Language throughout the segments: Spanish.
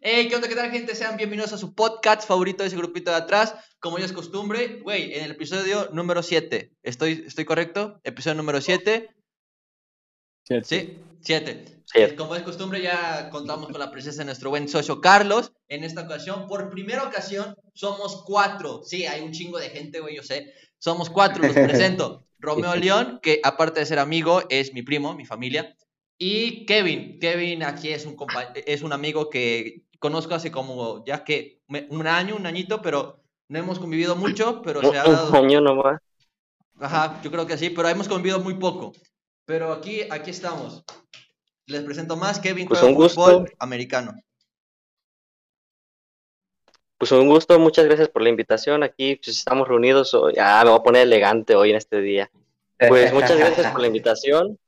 Hey, ¿qué onda? ¿Qué tal, gente? Sean bienvenidos a su podcast favorito de ese grupito de atrás. Como ya es costumbre, güey, en el episodio número 7. ¿Estoy, ¿Estoy correcto? Episodio número 7. Siete. Sí, 7. Siete. Como es costumbre, ya contamos con la presencia de nuestro buen socio Carlos. En esta ocasión, por primera ocasión, somos cuatro. Sí, hay un chingo de gente, güey, yo sé. Somos cuatro, los presento. Romeo León, que aparte de ser amigo, es mi primo, mi familia. Y Kevin. Kevin aquí es un, es un amigo que conozco hace como, ya que un año, un añito, pero no hemos convivido mucho, pero se ha Un dado... año nomás. Ajá, yo creo que sí, pero hemos convivido muy poco. Pero aquí, aquí estamos. Les presento más Kevin Pues un gusto. fútbol americano. Pues un gusto, muchas gracias por la invitación. Aquí pues, estamos reunidos. hoy. Ah, me voy a poner elegante hoy en este día. Pues muchas gracias por la invitación.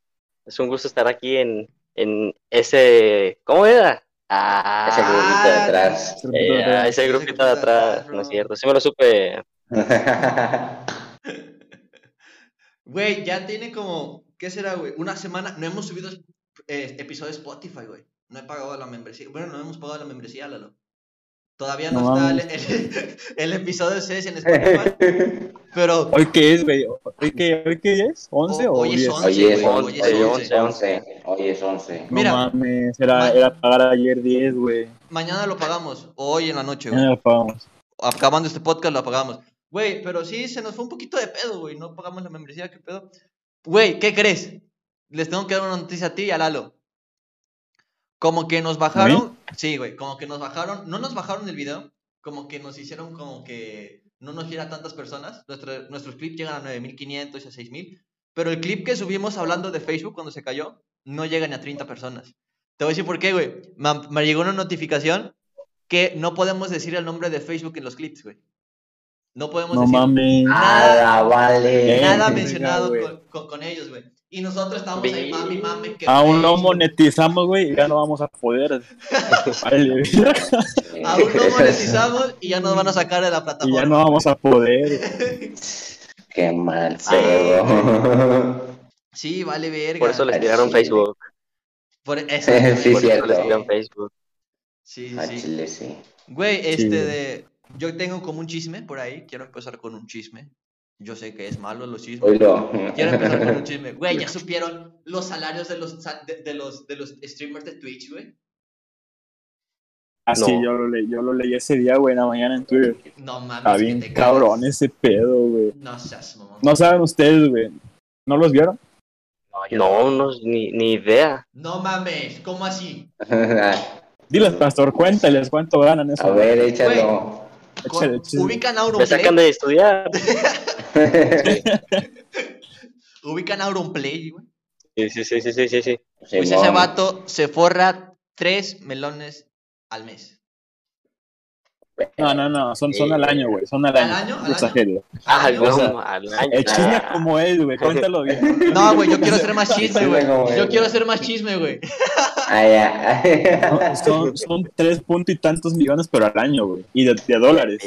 Es un gusto estar aquí en, en ese. ¿Cómo era? Ah, Ese grupito de atrás. eh, ah, ese Ese grupito de atrás, no es cierto. Sí me lo supe. Güey, ya tiene como, ¿qué será, güey? Una semana, no hemos subido eh, episodio de Spotify, güey. No he pagado la membresía. Bueno, no hemos pagado la membresía, Lalo. Todavía no, No está el, el, el episodio 6 en Spotify. Pero ¿Hoy qué es, güey? ¿Hoy qué, ¿Hoy qué es? ¿11 O- o hoy es 10? 11. Hoy es güey, 11, hoy es hoy es 11. 11, hoy es 11. No Mira. mames, era, era pagar ayer 10, güey. mañana lo pagamos, o hoy en la noche, güey. Ya lo pagamos. acabando este podcast lo apagamos. Güey, pero sí se nos fue un poquito de pedo, güey. No pagamos la membresía, ¿qué pedo? Güey, ¿qué crees? Les tengo que dar una noticia a ti y a Lalo. Como que nos bajaron. Sí, güey, como que nos bajaron. No nos bajaron el video. Como que nos hicieron como que no nos viera tantas personas. Nuestro- nuestros clips llegan a 9500 y a 6000. Pero el clip que subimos hablando de Facebook cuando se cayó no llega ni a 30 personas. Te voy a decir por qué, güey. Me, me llegó una notificación que no podemos decir el nombre de Facebook en los clips, güey. No podemos No decir mames. Nada. Ah, vale. nada mencionado con, con- con ellos, güey. Y nosotros estábamos ahí, mami, mami, que Aún no Facebook. monetizamos, güey, y ya no vamos a poder. Vale. Aún no monetizamos y ya nos van a sacar de la y plataforma. ya no vamos a poder. Qué mal pedo. Sí, vale verga. Por eso les tiraron. Facebook. Por- Sí. Por eso cierto. les tiraron Facebook. Sí, sí. Chile, sí. Güey, este Sí. de... Yo tengo como un chisme por ahí. Quiero empezar con un chisme. Yo sé que es malo los chismes. Quiero empezar con un chisme. Güey, ¿ya supieron los salarios de los, de, de los, de los streamers de Twitch, güey? Así No. yo lo leí, yo lo leí ese día, güey, en la mañana en Twitter. No mames. Está que te cabrón ese pedo, güey. No seas mamón. No saben ustedes, güey. ¿No los vieron? No, no, ni, ni idea. No mames, ¿cómo así? Diles, pastor, cuéntales cuánto ganan eso. A ver, échalo. Con- ubican a Me Auronplay. sacan de estudiar. Ubican a Auronplay, güey. Sí, sí, sí, sí, sí, sí, sí. Pues ese vato se forra tres melones al mes. No, no, no, son, son al año, güey, son al ¿Al año. No exageres. Ah, año? no, o sea, al año. El chisme como es, güey, cuéntalo bien. No, güey, yo quiero hacer más chisme, güey. Yo quiero hacer más chisme, güey. Ah, ya. No, son, son tres puntos y tantos millones, pero al año, güey. Y de, de dólares.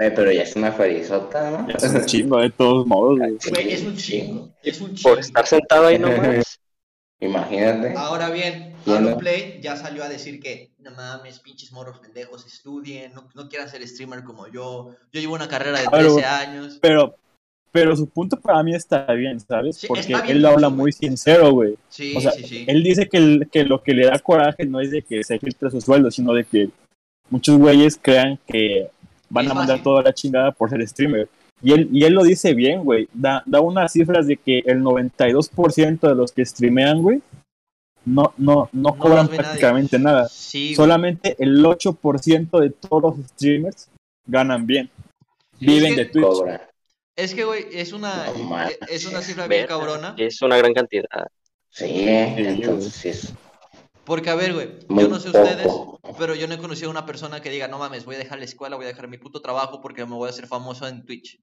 Eh, Pero ya es una ferizota, ¿no? Ya es un chingo de todos modos, güey. Güey, es un chingo. Es un chingo. Por estar sentado ahí nomás. Imagínate. Ahora bien, ¿Quién no? Auronplay ya salió a decir que no mames, pinches morros pendejos, estudien, no, no quieran ser streamer como yo. Yo llevo una carrera de A ver, 13 güey. años. Pero, pero su punto para mí está bien, ¿sabes? Sí, Porque bien él lo habla muy sincero, güey. Sí, O sea, sí, sí. Él dice que, el- que lo que le da coraje no es de que se filtre su sueldo, sino de que muchos güeyes crean que van Es a mandar fácil. toda la chingada por ser streamer. Y él, y él lo dice bien, güey. Da, da unas cifras de que el 92% de los que streamean, güey, no, no, no cobran nadie. prácticamente nada. Sí. Solamente el 8% de todos los streamers ganan bien. Sí, Viven de Twitch. Cobra. Es que, güey, es una, No mames. es una cifra bien cabrona. Es una gran cantidad. Sí, entonces Porque, a ver, güey, yo no sé ustedes, pero yo no he conocido a una persona que diga, no mames, voy a dejar la escuela, voy a dejar mi puto trabajo porque me voy a hacer famoso en Twitch.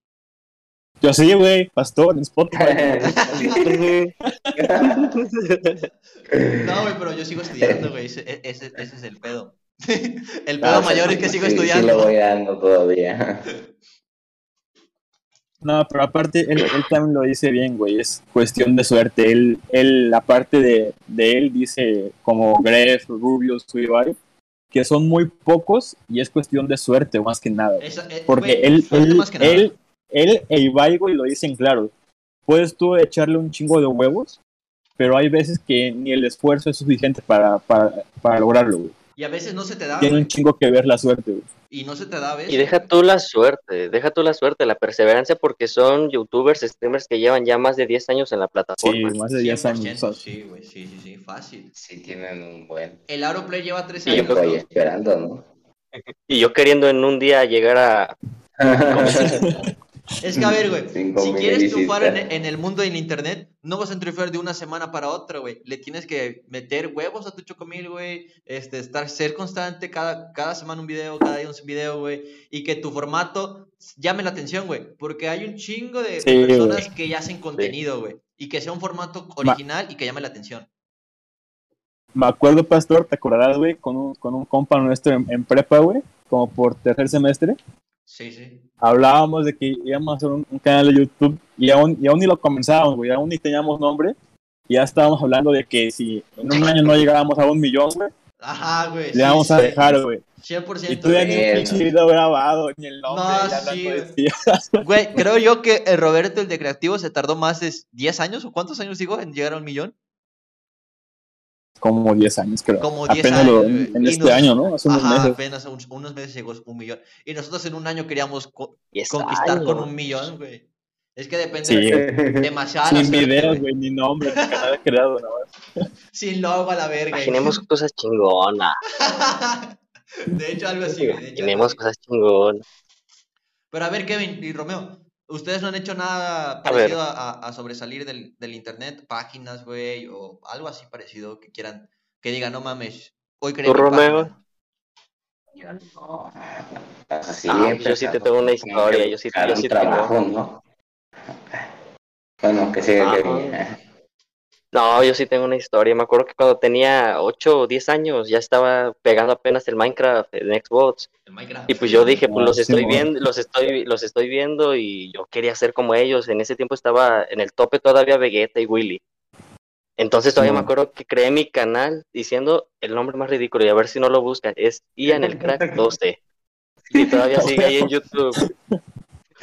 Yo sí, güey, pastor, en Spotify. No, güey, pero yo sigo estudiando, güey, ese, e- ese- ese es el pedo. El pedo Ah, mayor sí, es que sigo sí, Sí, estudiando. lo voy dando todavía. No, pero aparte, él, él también lo dice bien, güey. Es cuestión de suerte. Él, él aparte de, de él, dice como Gref, Rubius, Suibai, que son muy pocos y es cuestión de suerte más que nada. eh, Porque güey, él, suerte él, más que nada. él, él e Ibai, güey, lo dicen claro. Puedes tú echarle un chingo de huevos, pero hay veces que ni el esfuerzo es suficiente para, para, para lograrlo, güey. Y a veces no se te da, Tiene güey. un chingo que ver la suerte, güey. Y no se te da a veces. Y deja tú la suerte, deja tú la suerte, la perseverancia, porque son youtubers, streamers que llevan ya más de 10 años en la Sí, plataforma. más de 10 años. 100%, o sea, Sí, güey, sí, sí, sí, fácil. Sí tienen un buen El Auroplay lleva 13 Y yo años. tiempo ahí ¿no? esperando, ¿no? Y yo queriendo en un día llegar a... Es que, a ver, güey, si quieres triunfar en, el mundo del internet, no vas a triunfar de una semana para otra, güey. Le tienes que meter huevos a tu chocomil, güey. Este, estar, ser constante cada, cada semana un video, cada día un video, güey. Y que tu formato llame la atención, güey. Porque hay un chingo de, Sí, personas que ya hacen contenido, güey. Y que sea un formato original y que llame la atención. Me acuerdo, Pastor, ¿te acordarás, güey? Con un, con un compa nuestro en, en prepa, güey, como por tercer semestre. Sí, sí. Hablábamos de que íbamos a hacer un, un canal de YouTube y aún, y aún ni lo comenzábamos, güey, aún ni teníamos nombre. Y ya estábamos hablando de que si en un año no llegábamos a un millón, güey, Ajá, güey. le sí, íbamos a sí. dejar, güey. 100%. Y tú ya ni pinche video grabado, ni el nombre, No, ya sí, güey. Güey, creo yo que el Roberto, el de Creativo, se tardó más de 10 años, o cuántos años digo, en llegar a un millón. Como 10 años, creo. Como 10 Apenas lo- años, en, güey. en Y este nos- año, ¿no? Hace unos Ajá, meses. apenas un- unos meses llegó un millón. Y nosotros en un año queríamos co- 10 conquistar con un millón, güey. Es que depende Sí, demasiado. sin suerte, videos, güey. güey, ni nombre, ni canal creado, nada más. Sin logo a la verga. Imaginemos cosas chingonas, de hecho, algo así, güey. imaginemos cosas chingonas. Pero a ver, Kevin y Romeo, ¿ustedes no han hecho nada parecido a, a- a sobresalir del, del internet? Páginas, güey, o algo así parecido que quieran, que digan, no mames, hoy ¿Tú, mi Romeo? página". Yo no. Así Ah, yo sí te tengo una historia, que yo sí- yo sí tengo. trabajo, ¿no? Bueno, que siga Ah. que bien. No, yo sí tengo una historia. Me acuerdo que cuando tenía 8 o 10 años ya estaba pegando apenas el Minecraft en Xbox. El Minecraft. Y pues yo dije, pues Ah, los estoy viendo, los estoy, los estoy viendo y yo quería ser como ellos. En ese tiempo estaba en el tope todavía Vegeta y Willy. Entonces todavía me acuerdo que creé mi canal diciendo el nombre más ridículo y a ver si no lo buscan. Es Ian el Crack 12. Y todavía sigue ahí en YouTube.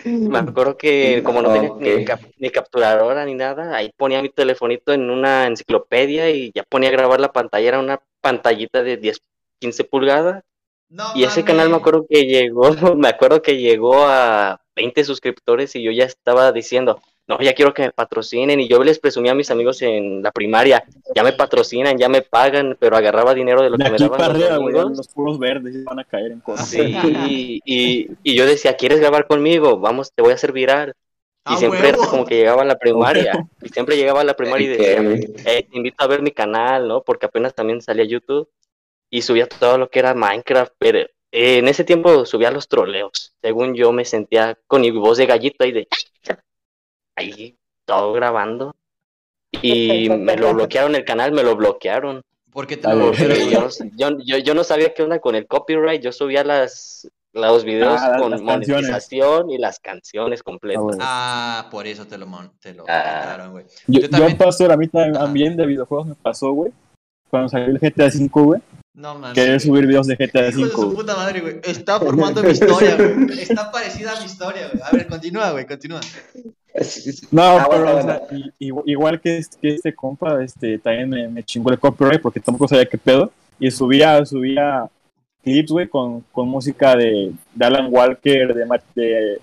Me acuerdo que como no tenía ni, Ok. cap- ni capturadora ni nada, ahí ponía mi telefonito en una enciclopedia y ya ponía a grabar la pantalla, era una pantallita de 10, 15 pulgadas. No Y ese canal me acuerdo que llegó, me acuerdo que llegó a 20 suscriptores y yo ya estaba diciendo, no, ya quiero que me patrocinen. Y yo les presumía a mis amigos en la primaria, ya me patrocinan, ya me pagan, pero agarraba dinero de lo De que me daban para los arriba, puros verdes van a caer en cosas. Sí, y, y yo decía, ¿quieres grabar conmigo? Vamos, te voy a hacer viral. Y ¡A siempre era como que llegaba a la primaria. Y siempre llegaba a la primaria y decía, eh, te invito a ver mi canal, ¿no? Porque apenas también salía a YouTube y subía todo lo que era Minecraft, pero eh, en ese tiempo subía los troleos. Según yo me sentía con mi voz de gallito ahí de ahí todo grabando. Y me lo bloquearon el canal, me lo bloquearon. ¿Por qué te lo. Porque yo, no- yo, yo, yo no sabía qué onda con el copyright. Yo subía las los videos Ah, las con canciones. monetización y las canciones completas. Ah. Ah, por eso te lo, te lo Ah. güey. Yo, Yo también- yo, pastor, a mí también, de videojuegos me pasó, güey. Cuando salió el GTA V, güey. No mames. Querer subir videos de GTA Hijo de V. su puta madre, güey. Está formando mi historia, güey. Está parecida a mi historia, güey. A ver, continúa, güey, continúa. No, Ah, pero bueno, o sea, igual, igual que, este, que este compa, este, también me, me chingó el copyright porque tampoco sabía qué pedo. Y subía, subía clips, güey, con, con música de, de Alan Walker, de, de,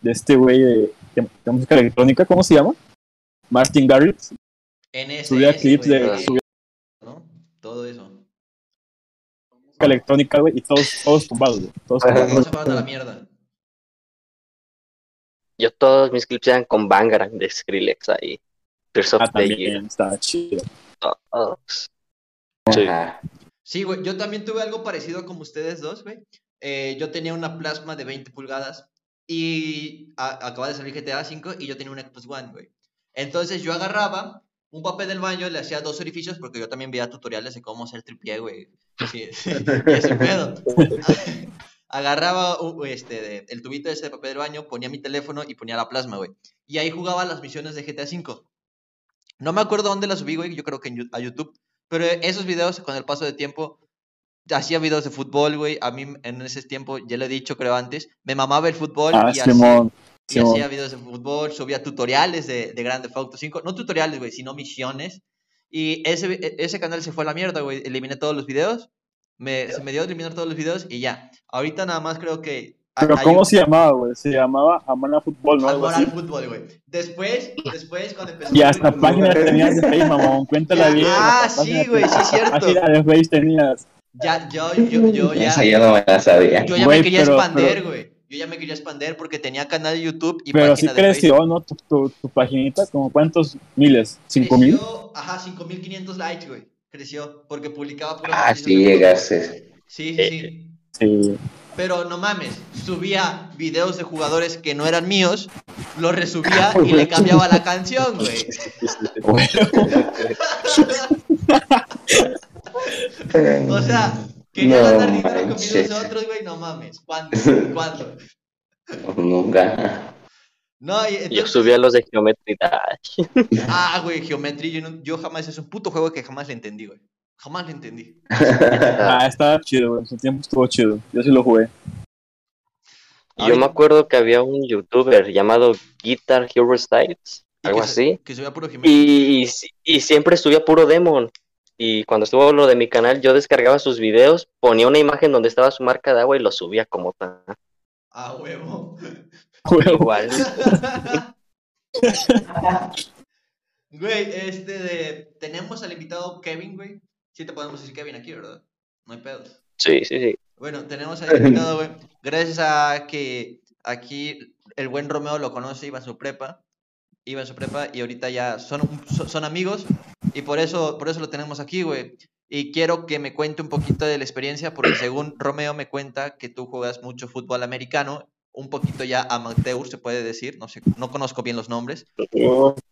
de este güey de, de- de música electrónica, ¿cómo se llama? Martin Garrix. NSS, Subía clips de subía ¿no? Todo eso. música electrónica, güey, y todos, todos tumbados, güey. Todos tumbados. Se a la mierda. Yo todos mis clips eran con Bangarang de Skrillex ahí. Tears of Ah, the Year. también está chido. Todos. Sí. Ajá. Sí, güey, yo también tuve algo parecido como ustedes dos, güey. Eh, yo tenía una plasma de 20 pulgadas y a- acababa de salir GTA V y yo tenía un Xbox One, güey. Entonces yo agarraba un papel del baño, le hacía dos orificios porque yo también veía tutoriales de cómo hacer tripié, güey. Sí, ese pedo. Agarraba este, de- el tubito ese de papel del baño, ponía mi teléfono y ponía la plasma, güey. Y ahí jugaba las misiones de GTA V. No me acuerdo dónde las subí, güey, yo creo que en a YouTube. Pero esos videos con el paso de tiempo hacía videos de fútbol, güey. A mí en ese tiempo, ya lo he dicho, creo antes, me mamaba el fútbol Ah, y, hacía, y hacía videos de fútbol, subía tutoriales de, de Grand Theft Auto 5. No tutoriales, güey, sino misiones. Y ese, e- ese canal se fue a la mierda, güey. Eliminé todos los videos. Me, se me dio a eliminar todos los videos y ya. Ahorita nada más creo que... Pero ¿cómo un- se llamaba, güey? Se llamaba Amana Fútbol, ¿no? Amor al fútbol, güey. Después, después cuando empezó... Y hasta página tenías de Facebook, mamón. Cuéntala bien. Ah, sí, güey, sí, cierto. Página de Facebook tenías. Ya, yo, yo, yo ya... Esa yo no me la sabía. Yo ya Güey, me quería pero- expander, pero- güey. Yo ya me quería expander porque tenía canal de YouTube y Pero sí página de Facebook. creció, ¿no? Tu, tu, tu paginita, como cuántos miles? ¿Cinco mil? Ajá, 5500 likes, güey. Creció porque publicaba puras Ah, sí llegaste. Sí, sí, sí. Sí. Pero no mames, subía videos de jugadores que no eran míos, los resubía y le cambiaba la canción, güey. O sea, quería No ganar dinero con videos de otros, güey, no mames. ¿Cuándo? ¿Cuándo? Nunca. No, y Yo entonces- subía los de Geometry Dash. Ah, güey, Geometry, yo, no- yo jamás, es un puto juego que jamás le entendí, güey. Jamás le entendí. Ah, estaba chido, güey. En su tiempo estuvo chido. Yo sí lo jugué. Yo me acuerdo que había un youtuber llamado Guitar Hero Styles, algo que así. Que subía puro Geometry. Y, y siempre subía puro Demon. Y cuando estuvo lo de mi canal, yo descargaba sus videos, ponía una imagen donde estaba su marca de agua y lo subía como tal. Ah, huevo. Igual. Güey, este de. Tenemos al invitado Kevin, güey. Sí te podemos decir Kevin aquí, ¿verdad? No hay pedos. Sí, sí, sí. Bueno, tenemos al invitado, güey. Gracias a que aquí el buen Romeo lo conoce, iba a su prepa. Iba a su prepa y ahorita ya son, son, son amigos. Y por eso, por eso lo tenemos aquí, güey. Y quiero que me cuente un poquito de la experiencia, porque según Romeo me cuenta que tú juegas mucho fútbol americano, un poquito ya amateur, se puede decir. No sé, no conozco bien los nombres.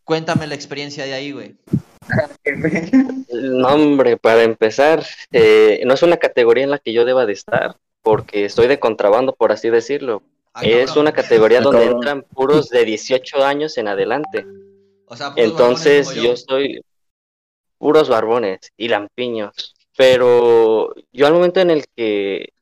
Cuéntame la experiencia de ahí, güey. No, hombre, para empezar, eh, no es una categoría en la que yo deba de estar, porque estoy de contrabando, por así decirlo. Ay, Es una categoría donde entran puros de 18 años en adelante. O sea, Entonces como yo estoy puros barbones y lampiños. Pero yo al momento en el que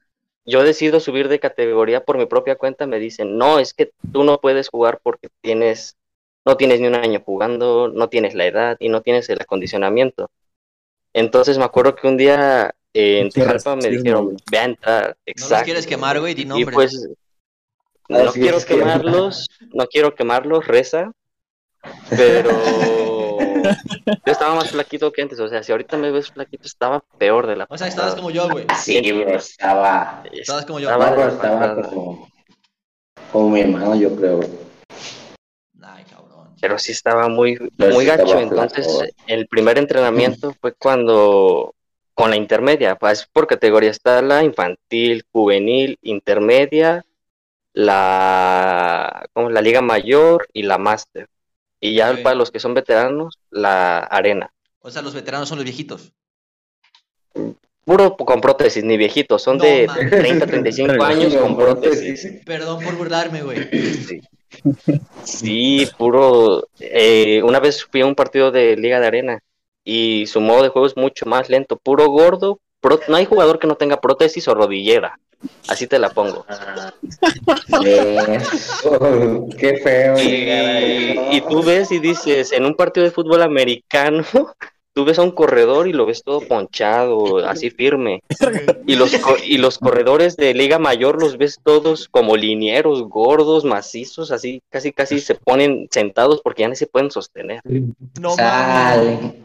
yo decido subir de categoría por mi propia cuenta, me dicen, no, es que tú no puedes jugar porque tienes, no tienes ni un año jugando, no tienes la edad y no tienes el acondicionamiento. Entonces me acuerdo que un día eh, en Tijalpa me dijeron, ve a entrar. No los Exacto. quieres quemar, güey, di Y nombres. pues no Así quiero quemarlos, no quiero quemarlos, reza, pero yo estaba más flaquito que antes, o sea, si ahorita me ves flaquito, estaba peor de la O sea, estabas como yo, güey. Sí, bro, estaba. Estabas como yo. Estaba- estaba como. Como mi hermano, yo creo. Ay, cabrón. pero sí estaba muy, Pero muy sí estaba gacho, entonces flaco. el primer entrenamiento fue cuando, con la intermedia, pues por categoría está la infantil, juvenil, intermedia, la, ¿cómo? la liga mayor y la máster. Y ya para los que son veteranos, la arena. O sea, los veteranos son los viejitos. Puro con prótesis, ni viejitos, son No de mames. 30, 35 años con prótesis. Perdón por burlarme, güey. Sí, Sí, puro. eh, una vez fui a un partido de Liga de Arena y su modo de juego es mucho más lento, puro gordo. no hay jugador que no tenga prótesis o rodillera. Así te la pongo. Eso, Qué feo. Y, tú ves y dices, en un partido de fútbol americano, tú ves a un corredor y lo ves todo ponchado, así firme. Y los, y los corredores de Liga Mayor los ves todos como linieros, gordos, macizos, así casi casi se ponen sentados porque ya no se pueden sostener. No mames. Sale.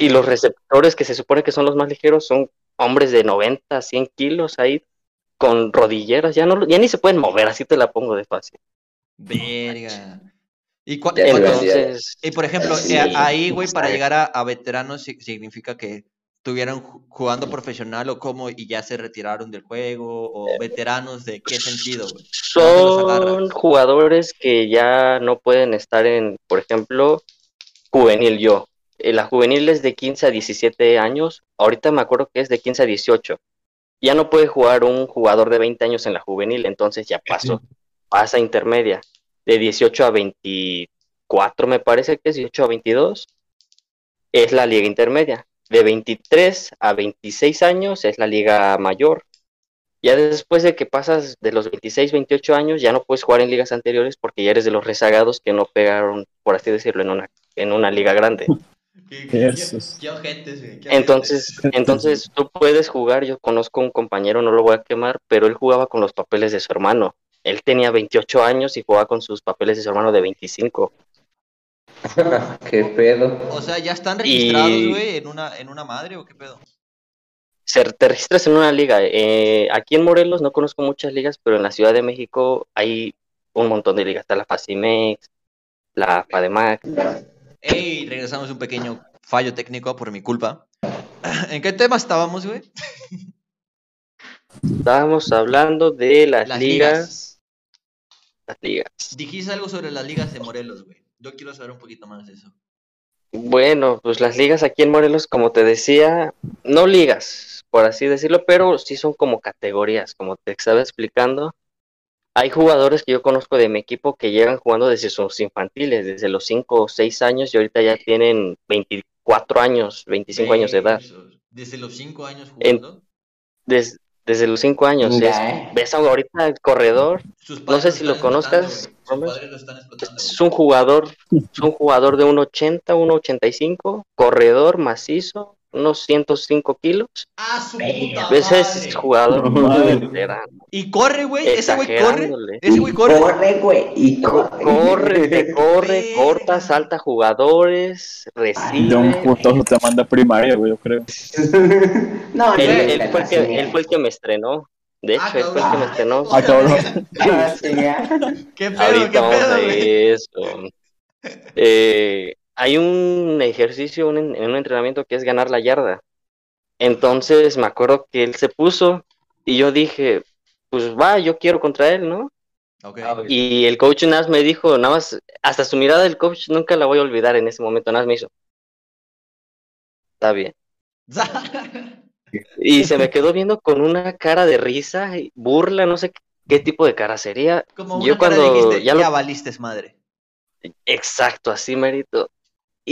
Y los receptores que se supone que son los más ligeros son hombres de 90, 100 kilos ahí con rodilleras, ya no ya ni se pueden mover, así te la pongo de fácil. Verga. ¿Y, cua- Ya y. Entonces, por ejemplo, Sí, eh, ahí, güey, para llegar a, a veteranos si- significa que estuvieron ju- jugando profesional o cómo y ya se retiraron del juego o veteranos de qué sentido, agarras? son jugadores que ya no pueden estar en, por ejemplo, juvenil yo. Eh, La juvenil es de 15 a 17 años, ahorita me acuerdo que es de 15 a 18. Ya no puede jugar un jugador de 20 años en la juvenil, entonces ya pasó, pasa a intermedia. De 18 a 24 me parece que es 18 a 22 es la liga intermedia. de 23 a 26 años es la liga mayor. Ya después de que pasas de los 26, 28 años, ya no puedes jugar en ligas anteriores porque ya eres de los rezagados que no pegaron, por así decirlo, en una, en una liga grande. Qué, qué- Esos. qué ojetes, güey, qué Entonces, entonces tú puedes jugar, yo conozco un compañero, no lo voy a quemar, pero él jugaba con los papeles de su hermano. Él tenía 28 años y jugaba con sus papeles de su hermano de 25. ¿Qué pedo? O sea, ¿ya están registrados, Y- güey, en una, en una madre o qué pedo? Se, te registras en una liga. eh, aquí en Morelos no conozco muchas ligas, pero en la Ciudad de México hay un montón de ligas. Está la Facimex, la FADEMAC. Ey, regresamos un pequeño fallo técnico por mi culpa. ¿En qué tema estábamos, güey? Estábamos hablando de las, Las ligas, ligas. Las ligas. Dijiste algo sobre las ligas de Morelos, güey. Yo quiero saber un poquito más de eso. Bueno, pues las ligas aquí en Morelos, como te decía, no ligas, por así decirlo, pero sí son como categorías, como te estaba explicando. Hay jugadores que yo conozco de mi equipo que llegan jugando desde sus infantiles, desde los 5 o 6 años y ahorita ya tienen 24 años, 25 años de edad. Desde los 5 años En- jugando. Des- desde los 5 años. es- Ya, eh. ves ahorita el corredor, no sé si lo conozcas, lo es un jugador, es un jugador de 1.80, 1.85, corredor macizo, unos 105 kilos. ¡Ah, su puta ese jugador veterano. Y corre, güey. Ese güey corre. Ese güey corre. Corre, güey. Y corre. Corre, te corre, corta, salta jugadores, De un recibe. putazo te manda primaria, güey, yo creo. no, Él, no, él fue el que, sí. él fue el que me estrenó. De hecho, Ah, él fue el que me cabrón. estrenó. Ah, cabrón. Ah. ¿Qué pedo, qué vamos pedo, a eso. Eh, hay un ejercicio un en un entrenamiento que es ganar la yarda. Entonces me acuerdo que él se puso y yo dije, pues va, yo quiero contra él, ¿no? Ok. Y el coach nada más me dijo, nada más, hasta su mirada del coach nunca la voy a olvidar en ese momento, nada más me hizo. Está bien. Y se me quedó viendo con una cara de risa, y burla, no sé qué, qué tipo de cara sería. Como una Yo cara cuando dijiste, ya ya, lo- valiste madre. Exacto, así merito.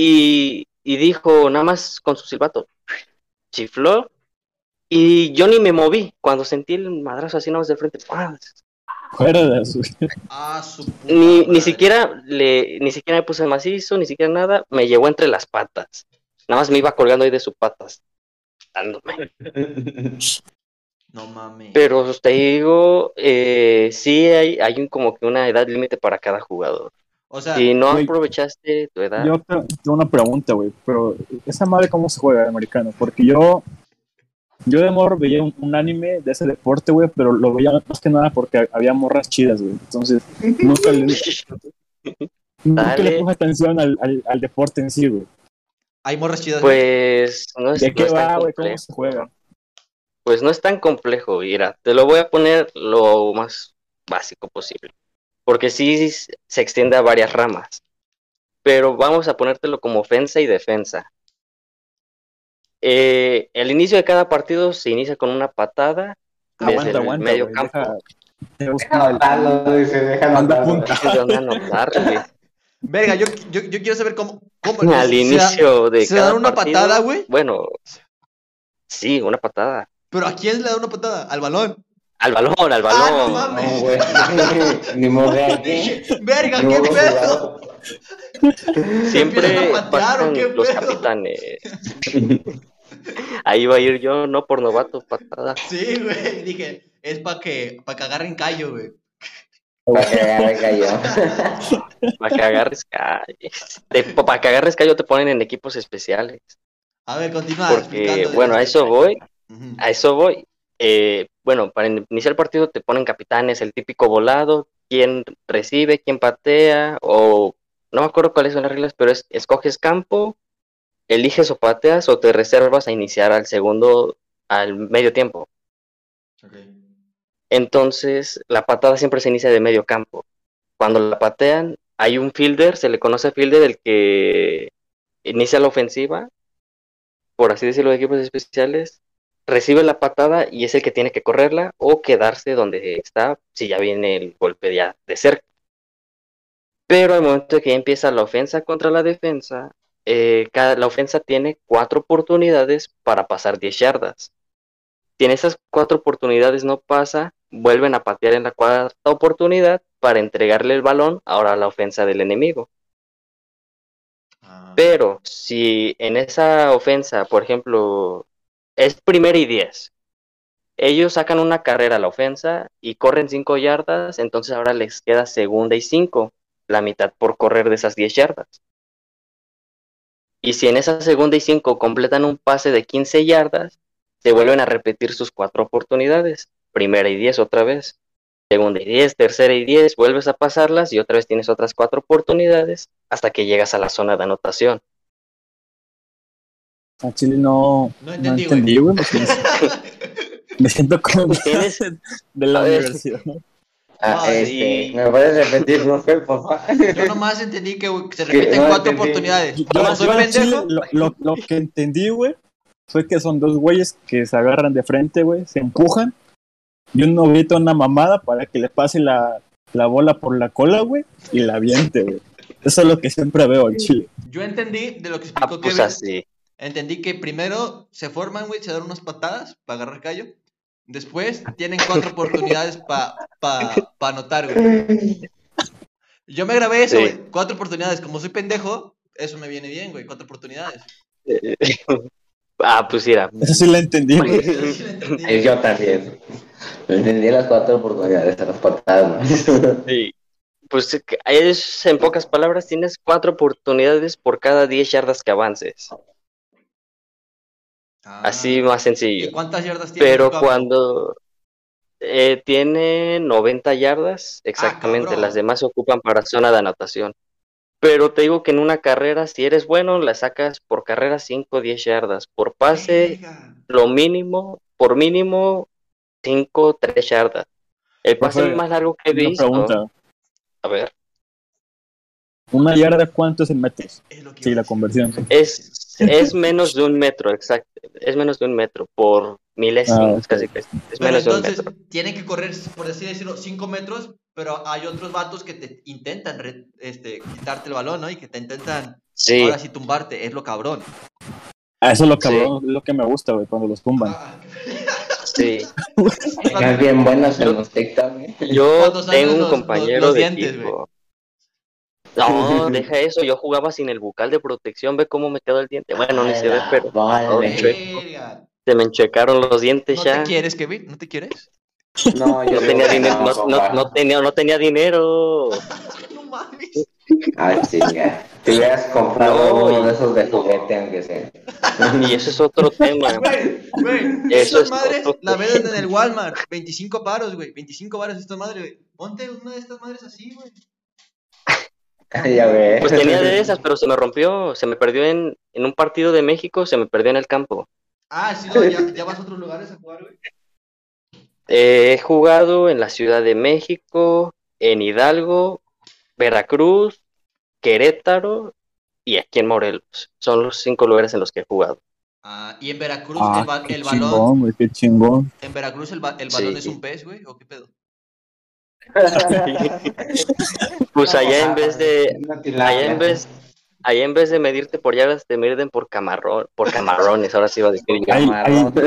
Y, y dijo, nada más con su silbato, chifló. Y yo ni me moví. Cuando sentí el madrazo así nada más de frente, ¡pam! Fuera de su. Ah, su ni, ni siquiera le, ni siquiera me puse macizo, ni siquiera nada, me llevó entre las patas. Nada más me iba colgando ahí de sus patas, dándome. No mames. Pero te digo, eh, sí hay, hay un, como que una edad límite para cada jugador. O sea, Si no aprovechaste tu edad, Yo te- tengo una pregunta, güey, pero esa madre cómo se juega americano, porque yo yo de morro veía un, un anime de ese deporte, güey, pero lo veía más que nada porque había morras chidas, güey. Entonces, nunca le, nunca le puse atención al, al, al deporte en sí, güey. hay morras chidas. pues no es, ¿De no qué es va, güey? ¿Cómo se juega? Pues no es tan complejo, mira, te lo voy a poner lo más básico posible, porque sí se extiende a varias ramas, pero vamos a ponértelo como ofensa y defensa. Eh, el inicio de cada partido se inicia con una patada desde Aguanta, el aguanta, medio güey. campo. Deja, Déjalo dice, déjalo. Verga, yo, yo, yo quiero saber cómo. cómo Al se da- inicio de ¿se cada dan una partido, patada, güey? Bueno, sí, una patada. Pero ¿a quién le da una patada? Al balón. Al balón, al Ah, no balón. mames. No, güey. Ni modo. Dije, Verga, Ni qué pedo. jugado. Siempre a patear, ¿o pasan qué los pedo? capitanes. Ahí va a ir yo, no por novato, patada. Sí, güey. Dije, es para que, para que agarren callo, güey. Para que agarre cayó. Para que agarres callo. Para que agarres callo te ponen en equipos especiales. A ver, continúa. Porque, bueno, a eso. voy. A eso voy. Eh, bueno, para iniciar el partido te ponen capitanes, el típico volado, quién recibe, quién patea, o no me acuerdo cuáles son las reglas, pero es escoges campo, eliges o pateas o te reservas a iniciar al segundo, al medio tiempo. Entonces, la patada siempre se inicia de medio campo. Cuando la patean, hay un fielder, se le conoce fielder, el que inicia la ofensiva, por así decirlo, de equipos especiales, recibe la patada y es el que tiene que correrla o quedarse donde está si ya viene el golpe ya de cerca. Pero al momento que empieza la ofensa contra la defensa, eh, cada, la ofensa tiene cuatro oportunidades para pasar 10 yardas. Si en esas cuatro oportunidades no pasa, vuelven a patear en la cuarta oportunidad para entregarle el balón ahora a la ofensa del enemigo. Ah, Pero si en esa ofensa, por ejemplo, es primera y 10, ellos sacan una carrera a la ofensa y corren 5 yardas, entonces ahora les queda segunda y 5, la mitad por correr de esas 10 yardas. Y si en esa segunda y 5 completan un pase de 15 yardas, se vuelven a repetir sus cuatro oportunidades. Primera y 10 otra vez. Segunda y 10, tercera y 10, vuelves a pasarlas y otra vez tienes otras cuatro oportunidades hasta que llegas a la zona de anotación. A Chile no, No no entendí, güey. Me siento, me siento como Tienes- de la universidad. ¿no? Ah, este, sí. ¿Me puedes repetir, profe, por favor? Yo nomás entendí que se repiten no cuatro entendí. oportunidades. Yo- yo soy Chile lo, lo- lo que entendí, güey, fue que son dos güeyes que se agarran de frente, güey, se empujan y uno grita una mamada para que le pase la, la bola por la cola, güey, y la aviente, güey. Eso es lo que siempre veo al Chile. yo entendí de lo que Ah, explicó pues Kevin. así. Entendí que primero se forman, güey, se dan unas patadas para agarrar callo. Después tienen cuatro oportunidades para pa, pa anotar, güey. Yo me grabé eso, Sí. güey. Cuatro oportunidades. Como soy pendejo, eso me viene bien, güey. Cuatro oportunidades. ah, pues mira. Eso sí la entendí, güey. Eso sí lo entendí. Yo también. Entendí las cuatro oportunidades a las patadas, ¿no? Sí. Pues es en pocas palabras, tienes cuatro oportunidades por cada 10 yardas que avances. Ah. Así más ¿Y sencillo. cuántas yardas tiene? Pero cuando eh, tiene 90 yardas, exactamente, cabrón. las demás se ocupan para zona de anotación. Pero te digo que en una carrera, si eres bueno, la sacas por carrera 5 o 10 yardas. Por pase, lo mínimo, por mínimo, 5 o 3 yardas. El pase más largo que he visto, pregunta. a ver, ¿Una yarda cuánto es en metros? Es lo que Sí, la conversión. es, es menos de un metro, exacto. Es menos de un metro por milésimos, Ah, casi que es Pero menos de un entonces metro. tienen que correr, por así decirlo, 5 metros, pero hay otros vatos que te intentan re- este, quitarte el balón, ¿no? Y que te intentan Sí, ahora sí tumbarte, es lo cabrón. Ah, eso es lo, Sí. cabrón, es lo que me gusta, güey, cuando los tumban. Ah, sí. Están bien buenas en los TikTok, ¿eh? Yo tengo un los- compañero los- los de dientes, equipo. No, deja eso. Yo jugaba sin el bucal de protección. Ve cómo me quedó el diente. Bueno, ni se ve, pero se me enchecaron los dientes ¿No ya. te quieres, Kevin? ¿No te quieres? No, yo No tenía dinero. No, no, no tenía, no tenía dinero. No mames. Ay, chinga. Te hubieras comprado No, uno de esos de juguete, aunque sea. Y eso es otro tema. Güey, güey, esas madres otro. la venden en el Walmart. 25 paros, güey. 25 paros esta madre, güey. Ponte una de estas madres así, güey. ya ves. Pues tenía de esas, pero se me rompió. Se me perdió en, en un partido de México. Se me perdió en el campo. Ah, sí, no, ya, ya vas a otros lugares a jugar, güey. Eh, he jugado en la Ciudad de México, en Hidalgo, Veracruz, Querétaro y aquí en Morelos. Son los cinco lugares en los que he jugado. Ah, y en Veracruz Ah, el, ba- qué el balón. chingón, güey, qué chingón. En Veracruz el, ba- el balón Sí. es un pez, güey. ¿O qué pedo? Pues allá en vez de, allá en vez, allá en vez de medirte por yardas, te miden por camarón, por camarrones, ahora sí iba a decir Camarón.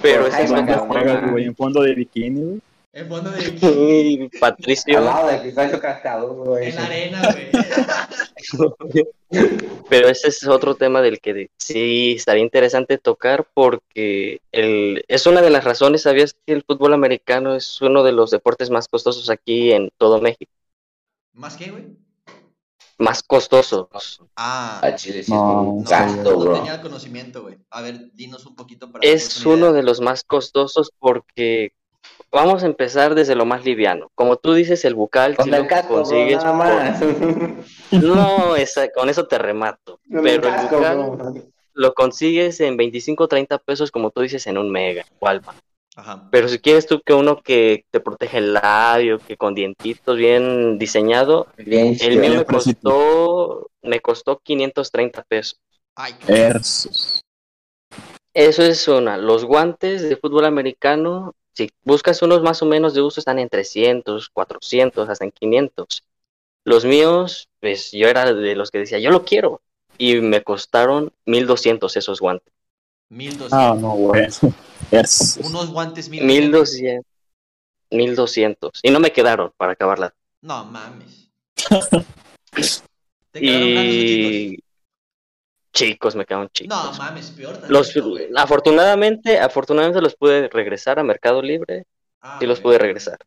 Pero ese es en fondo de bikini, güey. En fondo de. Al Patricio, lado de. En la arena, güey. pero ese es otro tema del que sí estaría interesante tocar porque el, es una de las razones, ¿sabías que el fútbol americano es uno de los deportes más costosos aquí en todo México? ¿Más qué, güey? Más costosos. Ah, A Chile sí No, no, gasto, no tenía el conocimiento, güey. A ver, dinos un poquito para. Es uno de los más costosos porque vamos a empezar desde lo más liviano. Como tú dices, el bucal Con si el lo casco, bro, consigues nada más. por- No, esa- con eso te remato. Con Pero el casco, bucal bro. lo consigues en 25 o 30 pesos, como tú dices, en un mega. Ajá. Pero si quieres tú que uno que te protege el labio, que con dientitos bien diseñado, Bien el mío me costó, me costó 530 pesos. Ay, Versus. Eso es una. Los guantes de fútbol americano, si buscas unos más o menos de uso, están en 300, 400, hasta en 500. Los míos, pues yo era de los que decía, yo lo quiero. Y me costaron 1200 esos guantes. 1200. Ah, no, güey. Unos guantes 1200. 1200. 1200. Y no me quedaron para acabarla. No mames. Te quedaron. Y chicos, me quedaron chicos. No mames, peor. Los, güey. afortunadamente, afortunadamente los pude regresar a Mercado Libre Ah, y los pude regresar.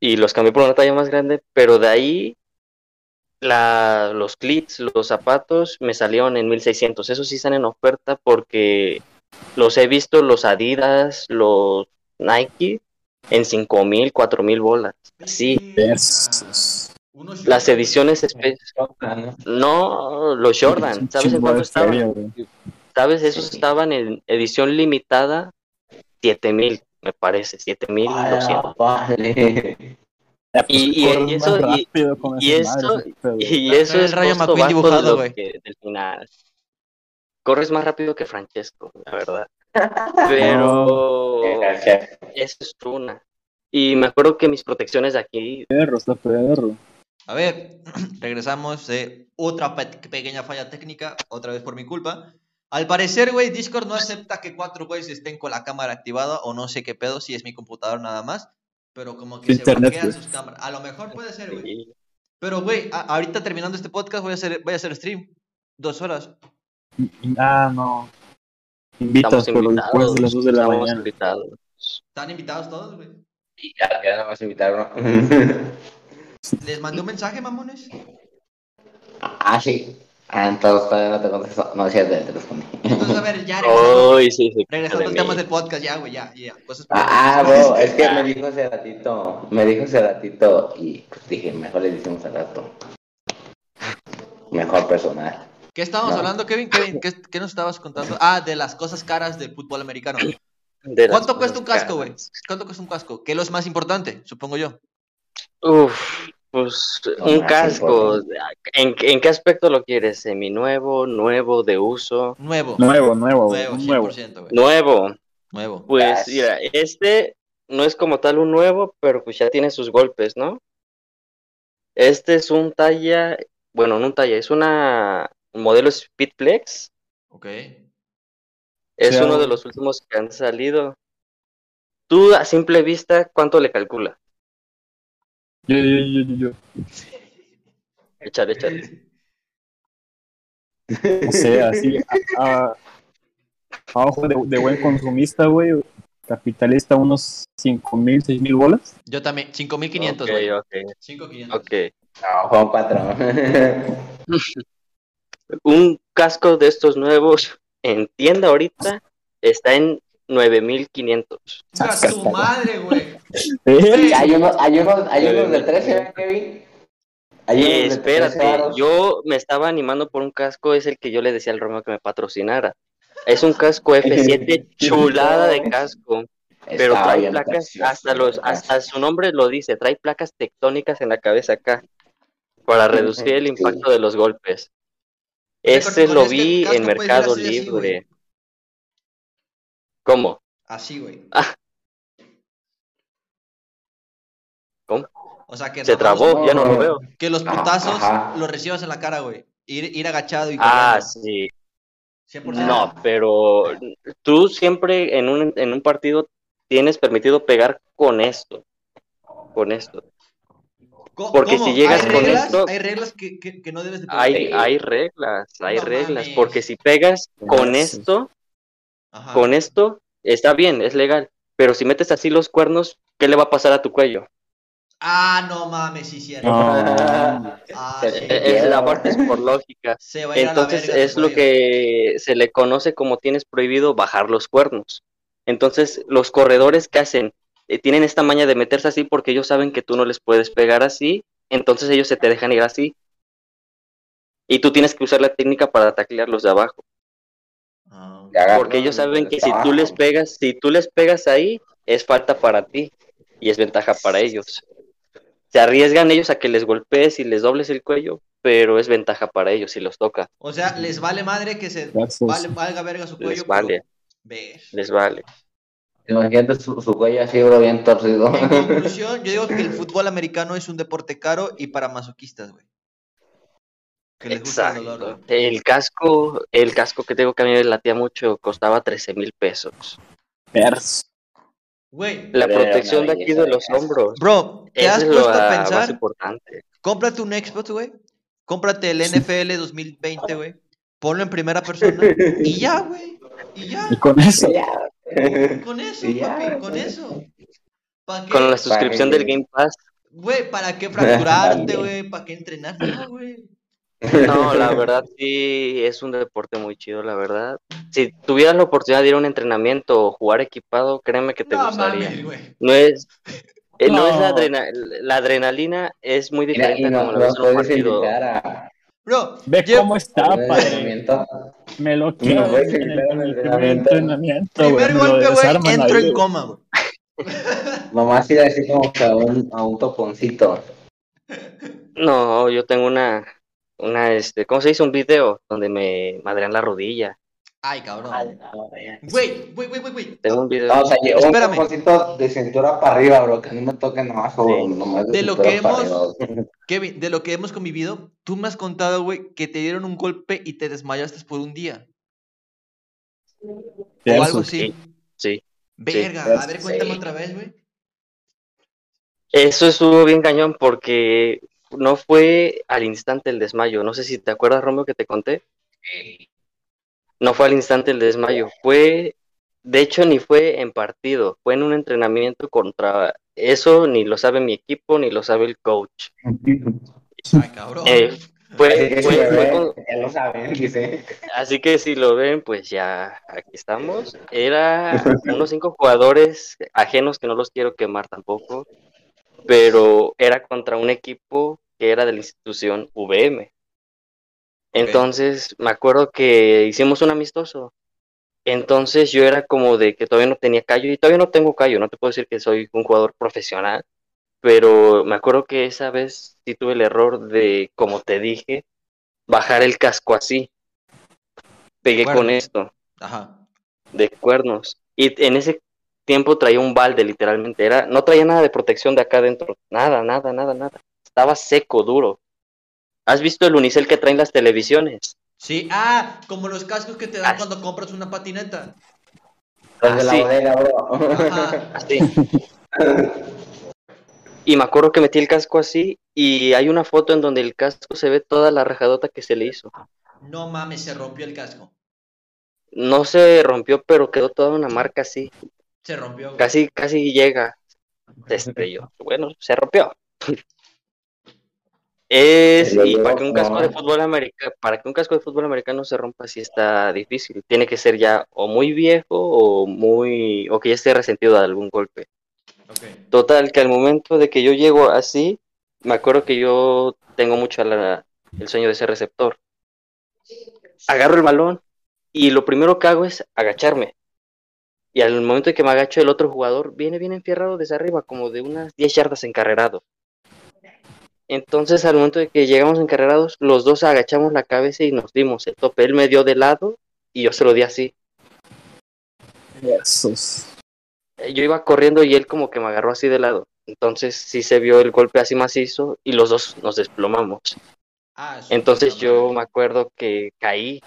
Y los cambié por una talla más grande, pero de ahí la, los clips, los zapatos me salieron en 1600. Esos sí están en oferta porque los he visto, los Adidas, los Nike, en 5000, 4000 bolas. Sí, Verga. Las ediciones espe- No, los Jordan, ¿sabes en cuánto estaban? ¿Sabes? Esos estaban en edición limitada, 7000, me parece, 7200. Vale. Ya, pues, Y- y- y eso- y- eso-. Y eso es Rayo McQueen dibujado, güey. del final. Corres más rápido que Francesco, la verdad. Pero eso es una. Y me acuerdo que mis protecciones de aquí, Perro, está perro. A ver, regresamos de otra pe- pequeña falla técnica, otra vez por mi culpa. Al parecer, güey, Discord no acepta que cuatro güeyes estén con la cámara activada o no sé qué pedo, si es mi computador nada más. Pero como que Internet, se bloquean güey. sus cámaras. A lo mejor puede ser, güey. Pero, güey, ahorita terminando este podcast voy a hacer, voy a hacer stream. Dos horas. Ah, no. Invitas, pero invitados. después de las 2 de la mañana. invitados. Están invitados todos, güey. Y ya, ya no vas a invitar uno. Les mandé un mensaje, mamones. ah, sí. Ah, entonces todavía no te contesto. No, sí, te, te respondí. Entonces, a ver, ya regresando, Uy, sí, sí. regresando al de tema del podcast, ya, güey, ya, ya. Cosas Ah, bro, es que me dijo hace ratito, me dijo hace ratito y pues dije, mejor le decimos al rato. Mejor personal. ¿Qué estábamos No. hablando, Kevin? Kevin, ¿qué, qué nos estabas contando? Ah, de las cosas caras del fútbol americano. De ¿Cuánto cuesta un casco, güey? ¿Cuánto cuesta un casco? ¿Qué es lo más importante? Supongo yo. Uf, pues un casco. ¿En, ¿En qué aspecto lo quieres? ¿Seminuevo, nuevo, de uso? Nuevo. Nuevo, nuevo, Nuevo, un nuevo. 100%, güey. Nuevo. Nuevo. Pues Yes. mira, este no es como tal un nuevo, pero pues ya tiene sus golpes, ¿no? Este es un talla, bueno, no un talla, es una un modelo Speedflex. Ok. Es uno de los últimos que han salido. Tú a simple vista, ¿cuánto le calcula? Yo, yo, yo, yo, yo. Échale, échale. No sé, así. a- a- a ojo de, de buen consumista, güey. Capitalista, unos 5 mil, 6 mil bolas. Yo también. 5500, Ok, güey. ok, 5500. ok. No, fueron cuatro. Un casco de estos nuevos en tienda ahorita está en 9500. ¡A tu madre, güey! Eh, hay unos, hay unos, hay unos de 13, ¿verdad, Kevin? Eh, de 13 espérate, yo me estaba animando por un casco, es el que yo le decía al Romeo que me patrocinara. Es un casco F7 chulada de casco, pero trae placas, precioso, hasta los, hasta su nombre lo dice, trae placas tectónicas en la cabeza acá para reducir el Sí. impacto de los golpes. Este lo este vi en Mercado así, así, güey. Libre. ¿Cómo? Así, güey. ¿Cómo? O sea, que Se trabó, ya no lo veo. Que los Ajá, putazos ajá. los recibas en la cara, güey. Ir, ir agachado y Ah, corriendo. sí. 100%. No, pero tú siempre en un, en un partido tienes permitido pegar con esto. Con esto. Porque si llegas ¿Hay con reglas? esto- Hay reglas que, que, que no debes de pegar. Hay, hay reglas, hay No reglas. mames. Porque si pegas con Sí. esto, Ajá. con esto, está bien, es legal. Pero si metes así los cuernos, ¿qué le va a pasar a tu cuello? Ah, no mames, sí, cierto. No. Ah, sí. Eh, Es, la parte es por lógica. Se va a ir a la Entonces verga es lo que se le conoce como tienes prohibido bajar los cuernos. Entonces los corredores que hacen Eh, tienen esta maña de meterse así porque ellos saben que tú no les puedes pegar así, entonces ellos se te dejan ir así. Y tú tienes que usar la técnica para taclearlos de abajo, Ah, porque ellos saben que si tú les pegas, si tú les pegas ahí, es falta para ti y es ventaja para ellos. Se arriesgan ellos a que les golpees y les dobles el cuello, pero es ventaja para ellos si los toca. O sea, les vale madre que se vale, valga verga su cuello. Les vale, les vale. Imagínate su, su cuello así, bro, bien torcido. En conclusión, yo digo que el fútbol americano es un deporte caro y para masoquistas, güey. Que les gusta el dolor, Exacto. güey. El casco, el casco que tengo que a mí me latía mucho, costaba 13 mil pesos. Pers. Güey, La protección de aquí de los hombros. bro, ¿te has es puesto a pensar? importante. Cómprate un Xbox, güey. Cómprate el NFL 2020, güey. Ponlo en primera persona. Y ya, güey. Y ya. Y con eso. Ya. Con eso, ya, papi, con eso. Con la suscripción del Game Pass. Güey, ¿para qué fracturarte, güey? ¿Para qué entrenar? No, güey. No, la verdad sí es un deporte muy chido, la verdad. Si tuvieras la oportunidad de ir a un entrenamiento o jugar equipado, créeme que te no gustaría. No es, eh, no. es la, No. adrena- la adrenalina, es muy Mira, diferente y a no, como la no ves en un puedes partido. invitar a Bro, Ve cómo está, padre. Me lo No, quiero en, sí, el- en entrenamiento, primer me lo golpe, güey, entro en coma, güey. Nomás ir así como que a un, a un toponcito. No, yo tengo una, una, este, ¿cómo se dice? Un video donde me madrean la rodilla. Ay, cabrón. güey. Güey, güey, güey. Tengo un video. No, o sea, un Espérame. toponcito de cintura para arriba, bro, que no me toque nomás, o Sí. nomás de, De lo que hemos- arriba. Kevin, de lo que hemos convivido, tú me has contado, güey, que te dieron un golpe y te desmayaste por un día. O algo así. Sí. Verga, Sí. a ver, cuéntame Sí. otra vez, güey. Eso estuvo bien cañón porque no fue al instante el desmayo. No sé si te acuerdas, Romeo, que te conté. No fue al instante el desmayo. Fue, de hecho, ni fue en partido. Fue en un entrenamiento contra. Eso ni lo sabe mi equipo, ni lo sabe el coach. Ay, cabrón. Eh, fue, Así que fue- si me fue ven, con- ya lo saben, dice. Así que si lo ven, pues ya aquí estamos. Era unos cinco jugadores ajenos que no los quiero quemar tampoco, pero era contra un equipo que era de la institución VM. Entonces me acuerdo que hicimos un amistoso. Entonces yo era como de que todavía no tenía callo y todavía no tengo callo, no te puedo decir que soy un jugador profesional, pero me acuerdo que esa vez sí tuve el error de, como te dije, bajar el casco así. Pegué Bueno. con esto, Ajá. de cuernos. Y en ese tiempo traía un balde, literalmente. Era, no traía nada de protección de acá adentro. Nada, nada, nada, nada. Estaba seco, duro. ¿Has visto el unicel que traen las televisiones? Sí, ah, como los cascos que te dan Ah. cuando compras una patineta. Los de la bodega, bro. Ajá. Así. Y me acuerdo que metí el casco así y hay una foto en donde el casco se ve toda la rajadota que se le hizo. No mames, se rompió el casco. No se rompió, pero quedó toda una marca así. Se rompió. güey. Casi, casi llega. Se estrelló. Bueno, se rompió. Es, y para que un casco de fútbol americano, para que un casco de fútbol americano se rompa sí está difícil. Tiene que ser ya o muy viejo o muy, o que ya esté resentido de algún golpe. Ok. Total, que al momento de que yo llego así, me acuerdo que yo tengo mucho la- el sueño de ser receptor. Agarro el balón y lo primero que hago es agacharme. Y al momento de que me agacho, el otro jugador viene bien enfierrado desde arriba, como de unas 10 yardas encarrerado. Entonces, al momento de que llegamos encarrerados, los dos agachamos la cabeza y nos dimos el tope. Él me dio de lado y yo se lo di así. Versus. Eh, Yo iba corriendo y él como que me agarró así de lado. Entonces sí se vio el golpe así macizo y los dos nos desplomamos. Ah, Entonces yo me acuerdo que caí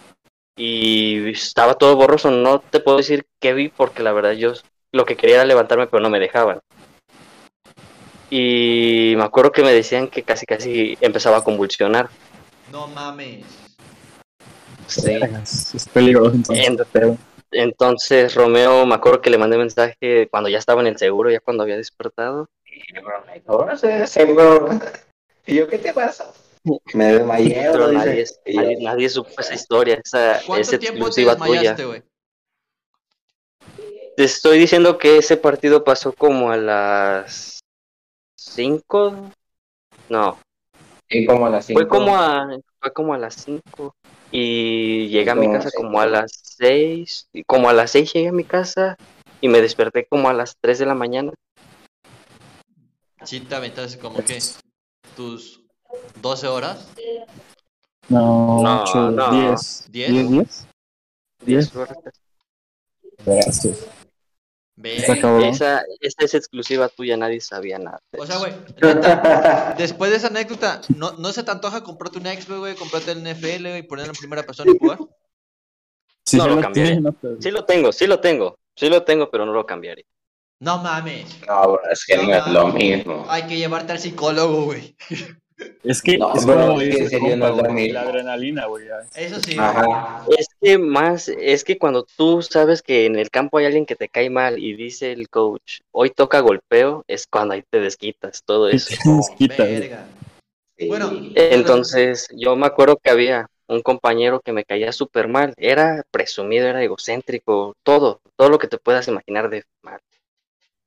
y estaba todo borroso. No te puedo decir qué vi porque la verdad yo lo que quería era levantarme pero no me dejaban. Y me acuerdo que me decían que casi casi empezaba a convulsionar. No mames. Sí. Es, peligroso entonces. Entonces Romeo me acuerdo que le mandé mensaje cuando ya estaba en el seguro, ya cuando había despertado. Ahora se seguro. ¿Y yo qué te pasa? Me desmayé, Pero nadie, nadie, nadie supo esa historia, esa ¿Cuánto es tiempo te exclusiva tuya. desmayaste, güey? Te estoy diciendo que ese partido pasó como a las 5. No, Y como a las cinco. fue como a fue como a las 5 y llegué a mi casa como a las 6 y como a las 6 llegué a mi casa y me desperté como a las 3 de la mañana. Sí, te aventaste como que tus 12 horas. No, No, 8, no. 10. ¿Diez? 10, 10. 10. Suerte. Versus. Está Ve. cabrón. Esa, esa es exclusiva tuya, nadie sabía nada. O sea, güey, después de esa anécdota, ¿no, ¿no se te antoja comprarte un Xbox, güey? Comprarte el NFL, güey, y ponerlo en primera persona y jugar? Si No lo lo cambiaré. tienes, no, pero- Sí lo tengo, sí lo tengo, sí lo tengo, pero no lo cambiaré. No mames. No, bro, es que no es lo mismo. Hay que llevarte al psicólogo, güey. Es que No, es bro, como es que dice en serio compa, no es lo güey, mismo. la adrenalina, güey. ya. Eso sí. Ajá. Es que más, es que cuando tú sabes que en el campo hay alguien que te cae mal y dice el coach, hoy toca golpeo, es cuando ahí te desquitas todo eso. Te desquitas, güey. Verga. Sí. Bueno, Entonces, yo me acuerdo que había un compañero que me caía súper mal, era presumido, era egocéntrico, todo, todo lo que te puedas imaginar de mal.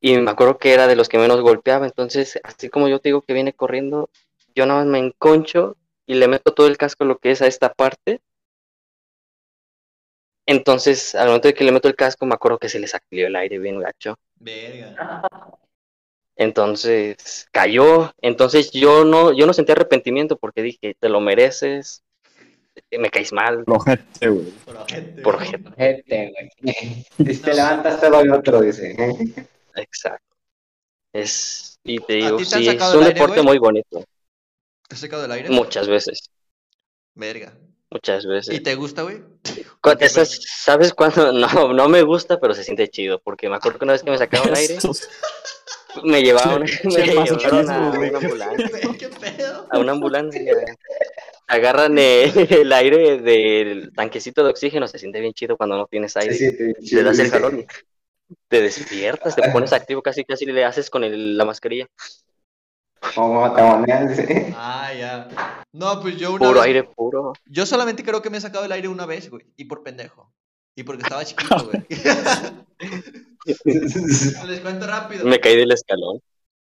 Y me acuerdo que era de los que menos golpeaba, entonces, así como yo te digo que viene corriendo, yo nada más me enconcho y le meto todo el casco lo que es a esta parte. Entonces, al momento de que le meto el casco, me acuerdo que se le salió el aire bien gacho. Verga. Entonces cayó. Entonces yo no, yo no sentí arrepentimiento porque dije, te lo mereces, me caes mal. Por Por güey. ojete. Gente, güey. Si te levantas te doy otro, dice. Exacto. Es, y te ¿A digo, ti te han sí, es un el aire, deporte muy bonito. ¿Te has secado el aire? Muchas veces, Verga. muchas ¿Y veces. te gusta, güey? Cu- esas- ¿Sabes cuándo? No, no me gusta, pero se siente chido. Porque me acuerdo que una vez que me sacaron aire, me llevaron, me a, una ambulancia. Güey, ¿Qué pedo? a una ambulancia. Agarran eh, el aire del tanquecito de oxígeno, se siente bien chido cuando no tienes aire. Sí, sí, sí, le das el jalón y te despiertas, te pones activo, casi casi le haces con el- la mascarilla. Como dice. Ah, ya. No, pues yo una Puro vez- aire puro. Yo solamente creo que me he sacado el aire una vez, güey. Y por pendejo. Y porque estaba chiquito, güey. Les cuento rápido. Me caí del escalón.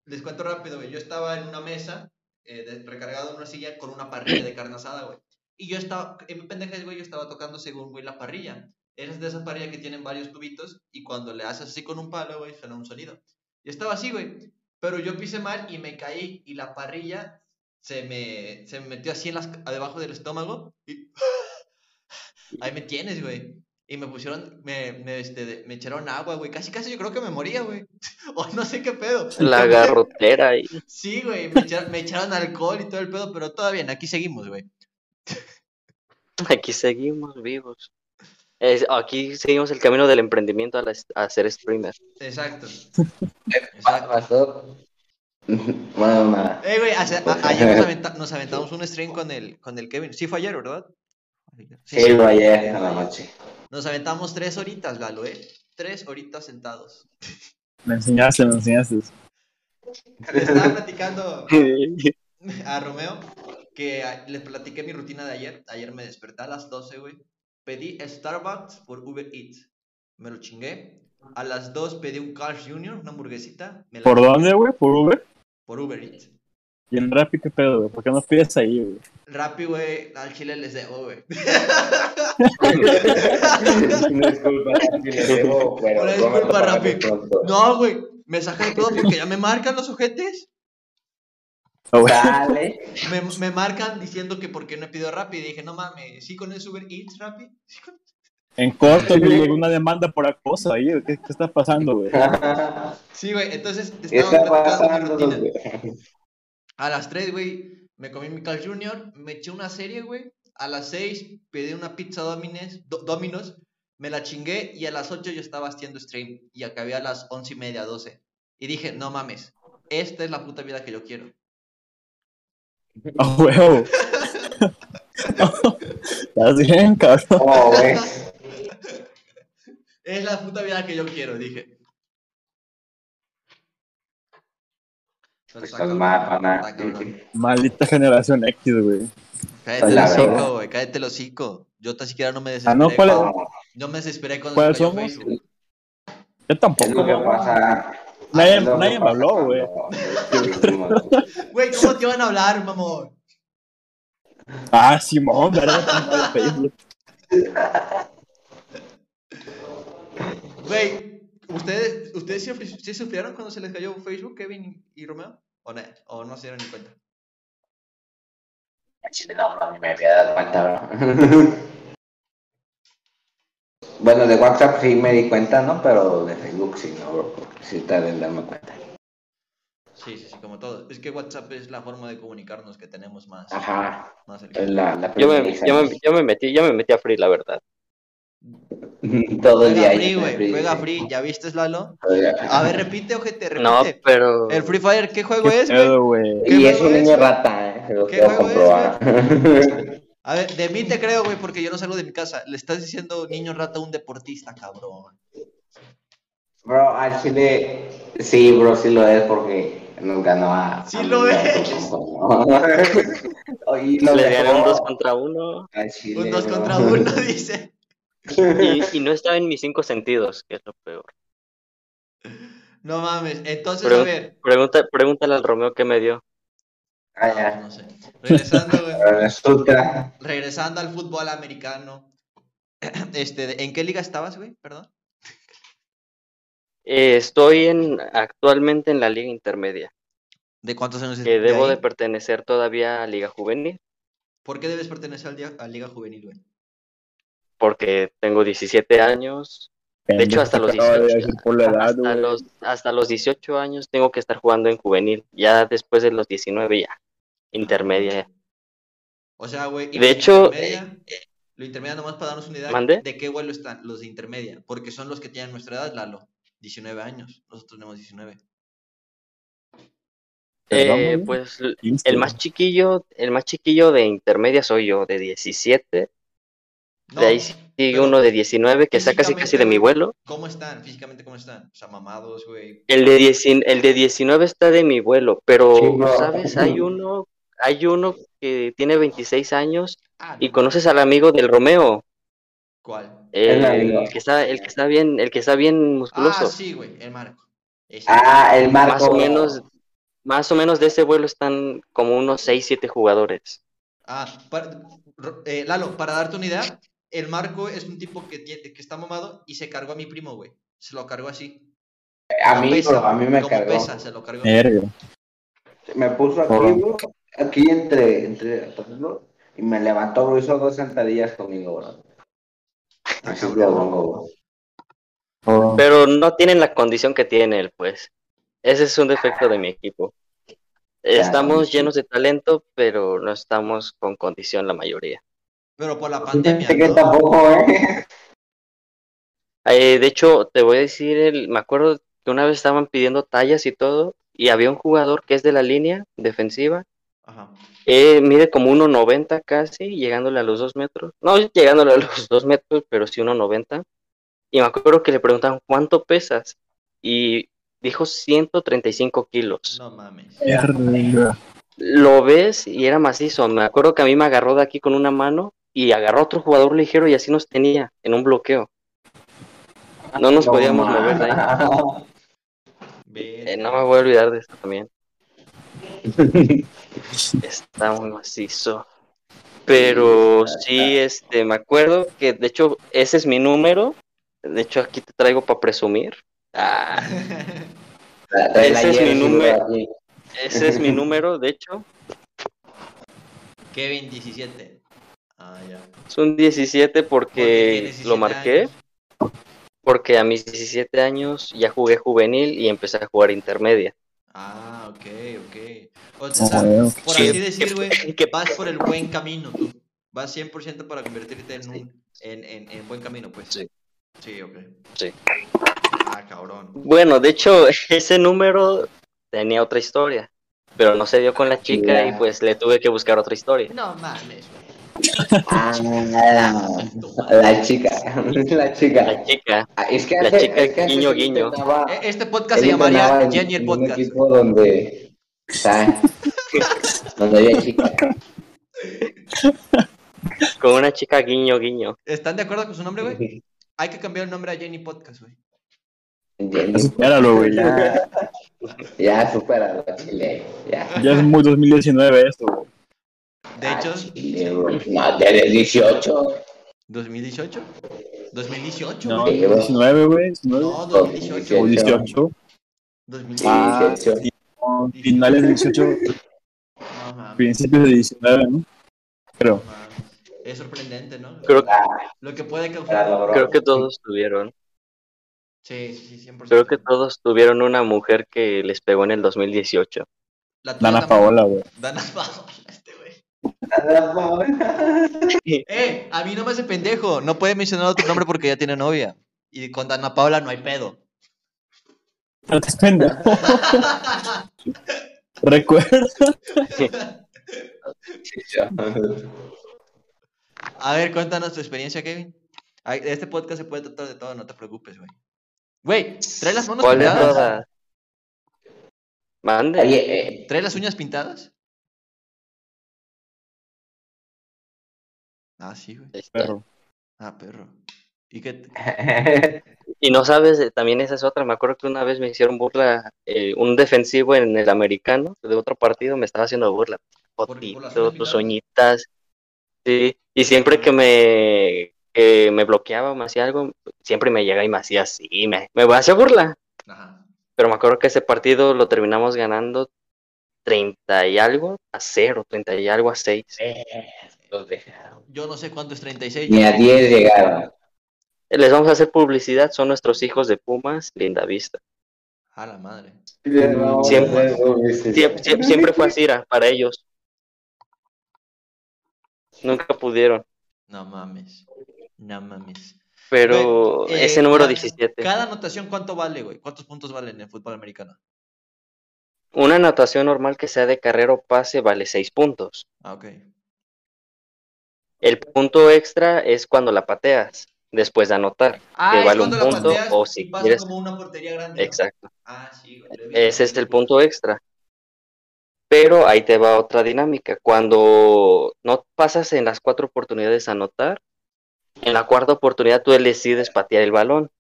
Les cuento rápido, güey. Yo estaba en una mesa, eh, de- recargado en una silla con una parrilla de carne asada, güey. Y yo estaba, en mi pendejez, güey, yo estaba tocando según, güey, la parrilla. Es de esas parrillas que tienen varios tubitos y cuando le haces así con un palo, güey, suena un sonido. Y estaba así, güey. Pero yo pisé mal y me caí y la parrilla se me, se me metió así en las, debajo del estómago y ahí me tienes, güey. Y me pusieron, me, me, este, me echaron agua, güey. Casi, casi yo creo que me moría, güey. O no sé qué pedo. La garrotera ahí. Sí, güey, me echaron, me echaron alcohol y todo el pedo, pero todo bien, aquí seguimos, güey. Aquí seguimos vivos. Es- aquí seguimos el camino del emprendimiento a, la- a ser streamer. Exacto. ¿Qué Exacto. pasó? Bueno, nada. Eh, güey, hace- a- ayer nos, aventa- nos aventamos un stream con el, con el Kevin. Sí, fue ayer, ¿verdad? Sí, lo ayer en la noche. Nos aventamos tres horitas, Lalo, ¿eh? Tres horitas sentados. Me enseñaste, me enseñaste. Le estaba platicando a Romeo que a- le platiqué mi rutina de ayer. Ayer me desperté a las 12, güey. Pedí Starbucks por Uber Eats. Me lo chingué. A las 2 pedí un Carl's Jr., una hamburguesita. Me la ¿Por chingué dónde, güey? ¿Por Uber? Por Uber Eats. Y en Rappi, ¿qué pedo, güey? ¿Por qué no pides ahí, güey? Rappi, güey, al chile les debo, güey. Una disculpa, Rappi, le debo, pero Una disculpa, Rappi. No, güey, me sacan todo porque ya me marcan los ojetes. Dale. Me, me marcan diciendo que por qué no he pedido Rappi. Y dije, no mames, ¿sí con el Uber Eats, Rappi? ¿Sí con- En corto, me llegó una demanda por acoso ahí. ¿Qué, qué está pasando, güey? Sí, güey, entonces te ¿Qué estaba mi rutina. A las 3, güey, me comí mi Carl Jr., me eché una serie, güey. A las 6 pedí una pizza Domines, Do- Domino's, me la chingué y a las 8 yo estaba haciendo stream y acabé a las 11 y media, 12. Y dije, no mames, esta es la puta vida que yo quiero. ¡A huevo! Estás bien, cabrón. ¿Cómo ves? Es la puta vida que yo quiero, dije. Estás mal, pana. Maldita generación X, güey. Cállate el hocico, güey, cállate el hocico. Yo tan siquiera no me Ah, desesperé. no, ¿cuál es? cuando- No, me desesperé cuando ¿Cuáles se cayó somos? Facebook. Yo es tampoco. lo que pasa. Nadie, es nadie me habló, güey. Güey, ¿cómo te van a hablar, mamón? Ah, Simón, ¿verdad? Güey, ¿ustedes, ustedes sí, sufri- sí sufrieron cuando se les cayó Facebook, Kevin y, Romeo? ¿O no? ¿O no se dieron ni cuenta? Chile, no, bro, ni me había dado cuenta, bro. Bueno, de WhatsApp sí me di cuenta, ¿no? Pero de Facebook sí, no, bro. Sí en darme cuenta. Sí, sí, sí, como todo. Es que WhatsApp es la forma de comunicarnos que tenemos más. Ajá. más Es la, la Yo me, yo, me, yo me metí, yo me metí a Free, la verdad. Todo el día. Free, güey. Free. Juega free. ¿Ya viste, Lalo? A ver, repite, ojete, repite. No, pero. El Free Fire, ¿qué juego ¿Qué es, Y es un es, niño rata, ¿eh? Lo ¿Qué puedo juego es, comprobar. A ver, de mí te creo, güey, porque yo no salgo de mi casa. Le estás diciendo niño rata a un deportista, cabrón. Bro, al chile, sí, bro, sí lo es porque nos ganó a. Sí a lo mí, es. a- Y nos Le dejó dieron dos contra uno chile, Un dos contra uno, dice. y, y no estaba en mis cinco sentidos, que es lo peor. No mames. Entonces, a ver. Pregunta, pregúntale al Romeo qué me dio. Ah, no, ya. no sé. Regresando, güey. Resulta. regresando al fútbol americano. Este, ¿en qué liga estabas, güey? Perdón. Eh, estoy en actualmente en la liga intermedia, ¿De cuántos años que debo ahí? de pertenecer todavía a liga juvenil, ¿Por qué debes pertenecer al día- a Liga Juvenil, güey? porque tengo 17 años. De hecho, hasta los Acaba de 18, decir por la edad, hasta los, hasta los 18 años tengo que estar jugando en juvenil. Ya después de los 19 ya, intermedia. ya. O sea, güey. De hecho, intermedia- lo intermedia nomás para darnos una idea ¿Mande? de qué vuelo están los de intermedia. Porque son los que tienen nuestra edad, Lalo. 19 años. Nosotros tenemos 19. Perdón, Eh, pues l- 15, el más chiquillo, el más chiquillo de intermedia soy yo, de 17. No, de ahí sigue uno de 19 que está casi casi de mi vuelo. ¿Cómo están? Físicamente, ¿cómo están? O sea, mamados, güey. El de, 10 el de 19 está de mi vuelo, pero, Sí. ¿sabes? Hay uno, hay uno que tiene 26 años Ah, y no, conoces al amigo del Romeo, ¿Cuál? el, que está, el que está bien, el que está bien musculoso. Ah, sí, güey. El Marco. Ese. Ah, el Marco. más o menos, más o menos de ese vuelo están como unos 6, 7 jugadores. Ah, para- eh, Lalo, para darte una idea, el Marco es un tipo que, tiene, que está mamado y se cargó a mi primo, güey. Se lo cargó así. A Como mí, pesa, bro, a mí me cargó. pesa, se lo cargó. Verga. Me puso aquí, bro. Aquí entre, entre Y me levantó, bro. Hizo dos sentadillas conmigo, bro. Oh, Pero no tienen la condición que tiene él, pues. Ese es un defecto de mi equipo. Estamos llenos de talento, pero no estamos con condición la mayoría. Pero por la pandemia, Fíjate que ¿no? tampoco, eh. Eh, de hecho, te voy a decir, el, me acuerdo que una vez estaban pidiendo tallas y todo, y había un jugador que es de la línea defensiva, Ajá. eh, mide como 1.90 casi, llegándole a los 2 metros. No llegándole a los 2 metros, pero sí 1.90. Y me acuerdo que le preguntaban, ¿cuánto pesas? Y dijo 135 kilos. No mames. Lo ves y era macizo. Me acuerdo que a mí me agarró de aquí con una mano y agarró a otro jugador ligero y así nos tenía en un bloqueo. No nos podíamos mover de ahí. Eh, no me voy a olvidar de eso también. Está muy macizo. Pero sí, este, me acuerdo que de hecho ese es mi número. De hecho aquí te traigo para presumir. Ah, Ese es mi número. ese es mi número, de hecho. Kevin 17. Ah, ya. Es un 17 Porque lo 17 marqué. años. Porque a mis 17 años ya jugué juvenil y empecé a jugar intermedia. Ah, ok, ok. O sea, por Sí, así decir, güey, que- vas por el buen camino, tú. Vas 100% para convertirte en un en, en, en buen camino, pues. Sí. Sí, ok. Sí. Ah, cabrón. Bueno, de hecho, ese número tenía otra historia, pero no se dio con la chica y pues le tuve que buscar otra historia. No mames, güey. Ah, la chica, la chica. La chica, Ah, Es que La hace- chica es que hace guiño, guiño. E- Este podcast se llamaría en- Jenny el un Podcast. equipo donde, ¿sabes? donde había chicas. con una chica guiño, guiño. ¿Están de acuerdo con su nombre, güey? Hay que cambiar el nombre a Jenny Podcast, güey. Ya supéralo, güey. Ya, Ya Chile, ya. ya es muy 2019 esto, güey. De hecho. No, desde 18. 2018. 2018, No, güey. 19, güey. 19. No, 2018. O 18. 2018. Ah, 18. sí, no, finales de 18, No mames. principios de 19, ¿no? Mames. Es sorprendente, ¿no? Creo, Lo que puede causar. creo que todos tuvieron. Sí, sí, sí, 100%. Creo que todos tuvieron una mujer que les pegó en el 2018. La Dana. Paola, güey. Dana Paola, Eh, a mí no me hace pendejo. No puede mencionar otro nombre porque ya tiene novia. Y con Dana Paola no hay pedo. No te pendejo. Recuerda. A ver, cuéntanos tu experiencia, Kevin. Este podcast se puede tratar de todo, no te preocupes, güey. Güey, trae las manos ¿Cuál de pintadas. Mande. ¿Trae las uñas pintadas? Ah, sí, güey. Perro. Ah, perro. ¿Y qué? te- eh, Y no sabes, eh, también esa es otra. Me acuerdo que una vez me hicieron burla, eh, un defensivo en el americano de otro partido me estaba haciendo burla. uñas tus uñitas. Sí, y siempre que me, que me bloqueaba o me hacía algo, siempre me llega y me hacía así, me, me hacía burla. Ajá. Pero me acuerdo que ese partido lo terminamos ganando 30 y algo a 0, 30 y algo a 6. Los dejaron. Yo no sé cuánto es 36. Ni a 10 llegaron. Les vamos a hacer publicidad, son nuestros hijos de Pumas, linda vista. A la madre. Siempre- Siempre, siempre, siempre fue así para ellos. Nunca pudieron, No mames. No mames. pero Güey, eh, ese número cada- 17. Cada anotación, ¿cuánto vale, güey? ¿Cuántos puntos vale en el fútbol americano? Una anotación normal que sea de carrera o pase vale 6 puntos. Ah, ok. El punto extra es cuando la pateas, después de anotar. Ah, vale un punto, pateas o si quieres- como una portería grande. ¿no? Exacto. Ah, sí. Ese es el punto extra. Pero ahí te va otra dinámica. Cuando no pasas en las cuatro oportunidades a anotar, en la cuarta oportunidad tú decides patear el balón,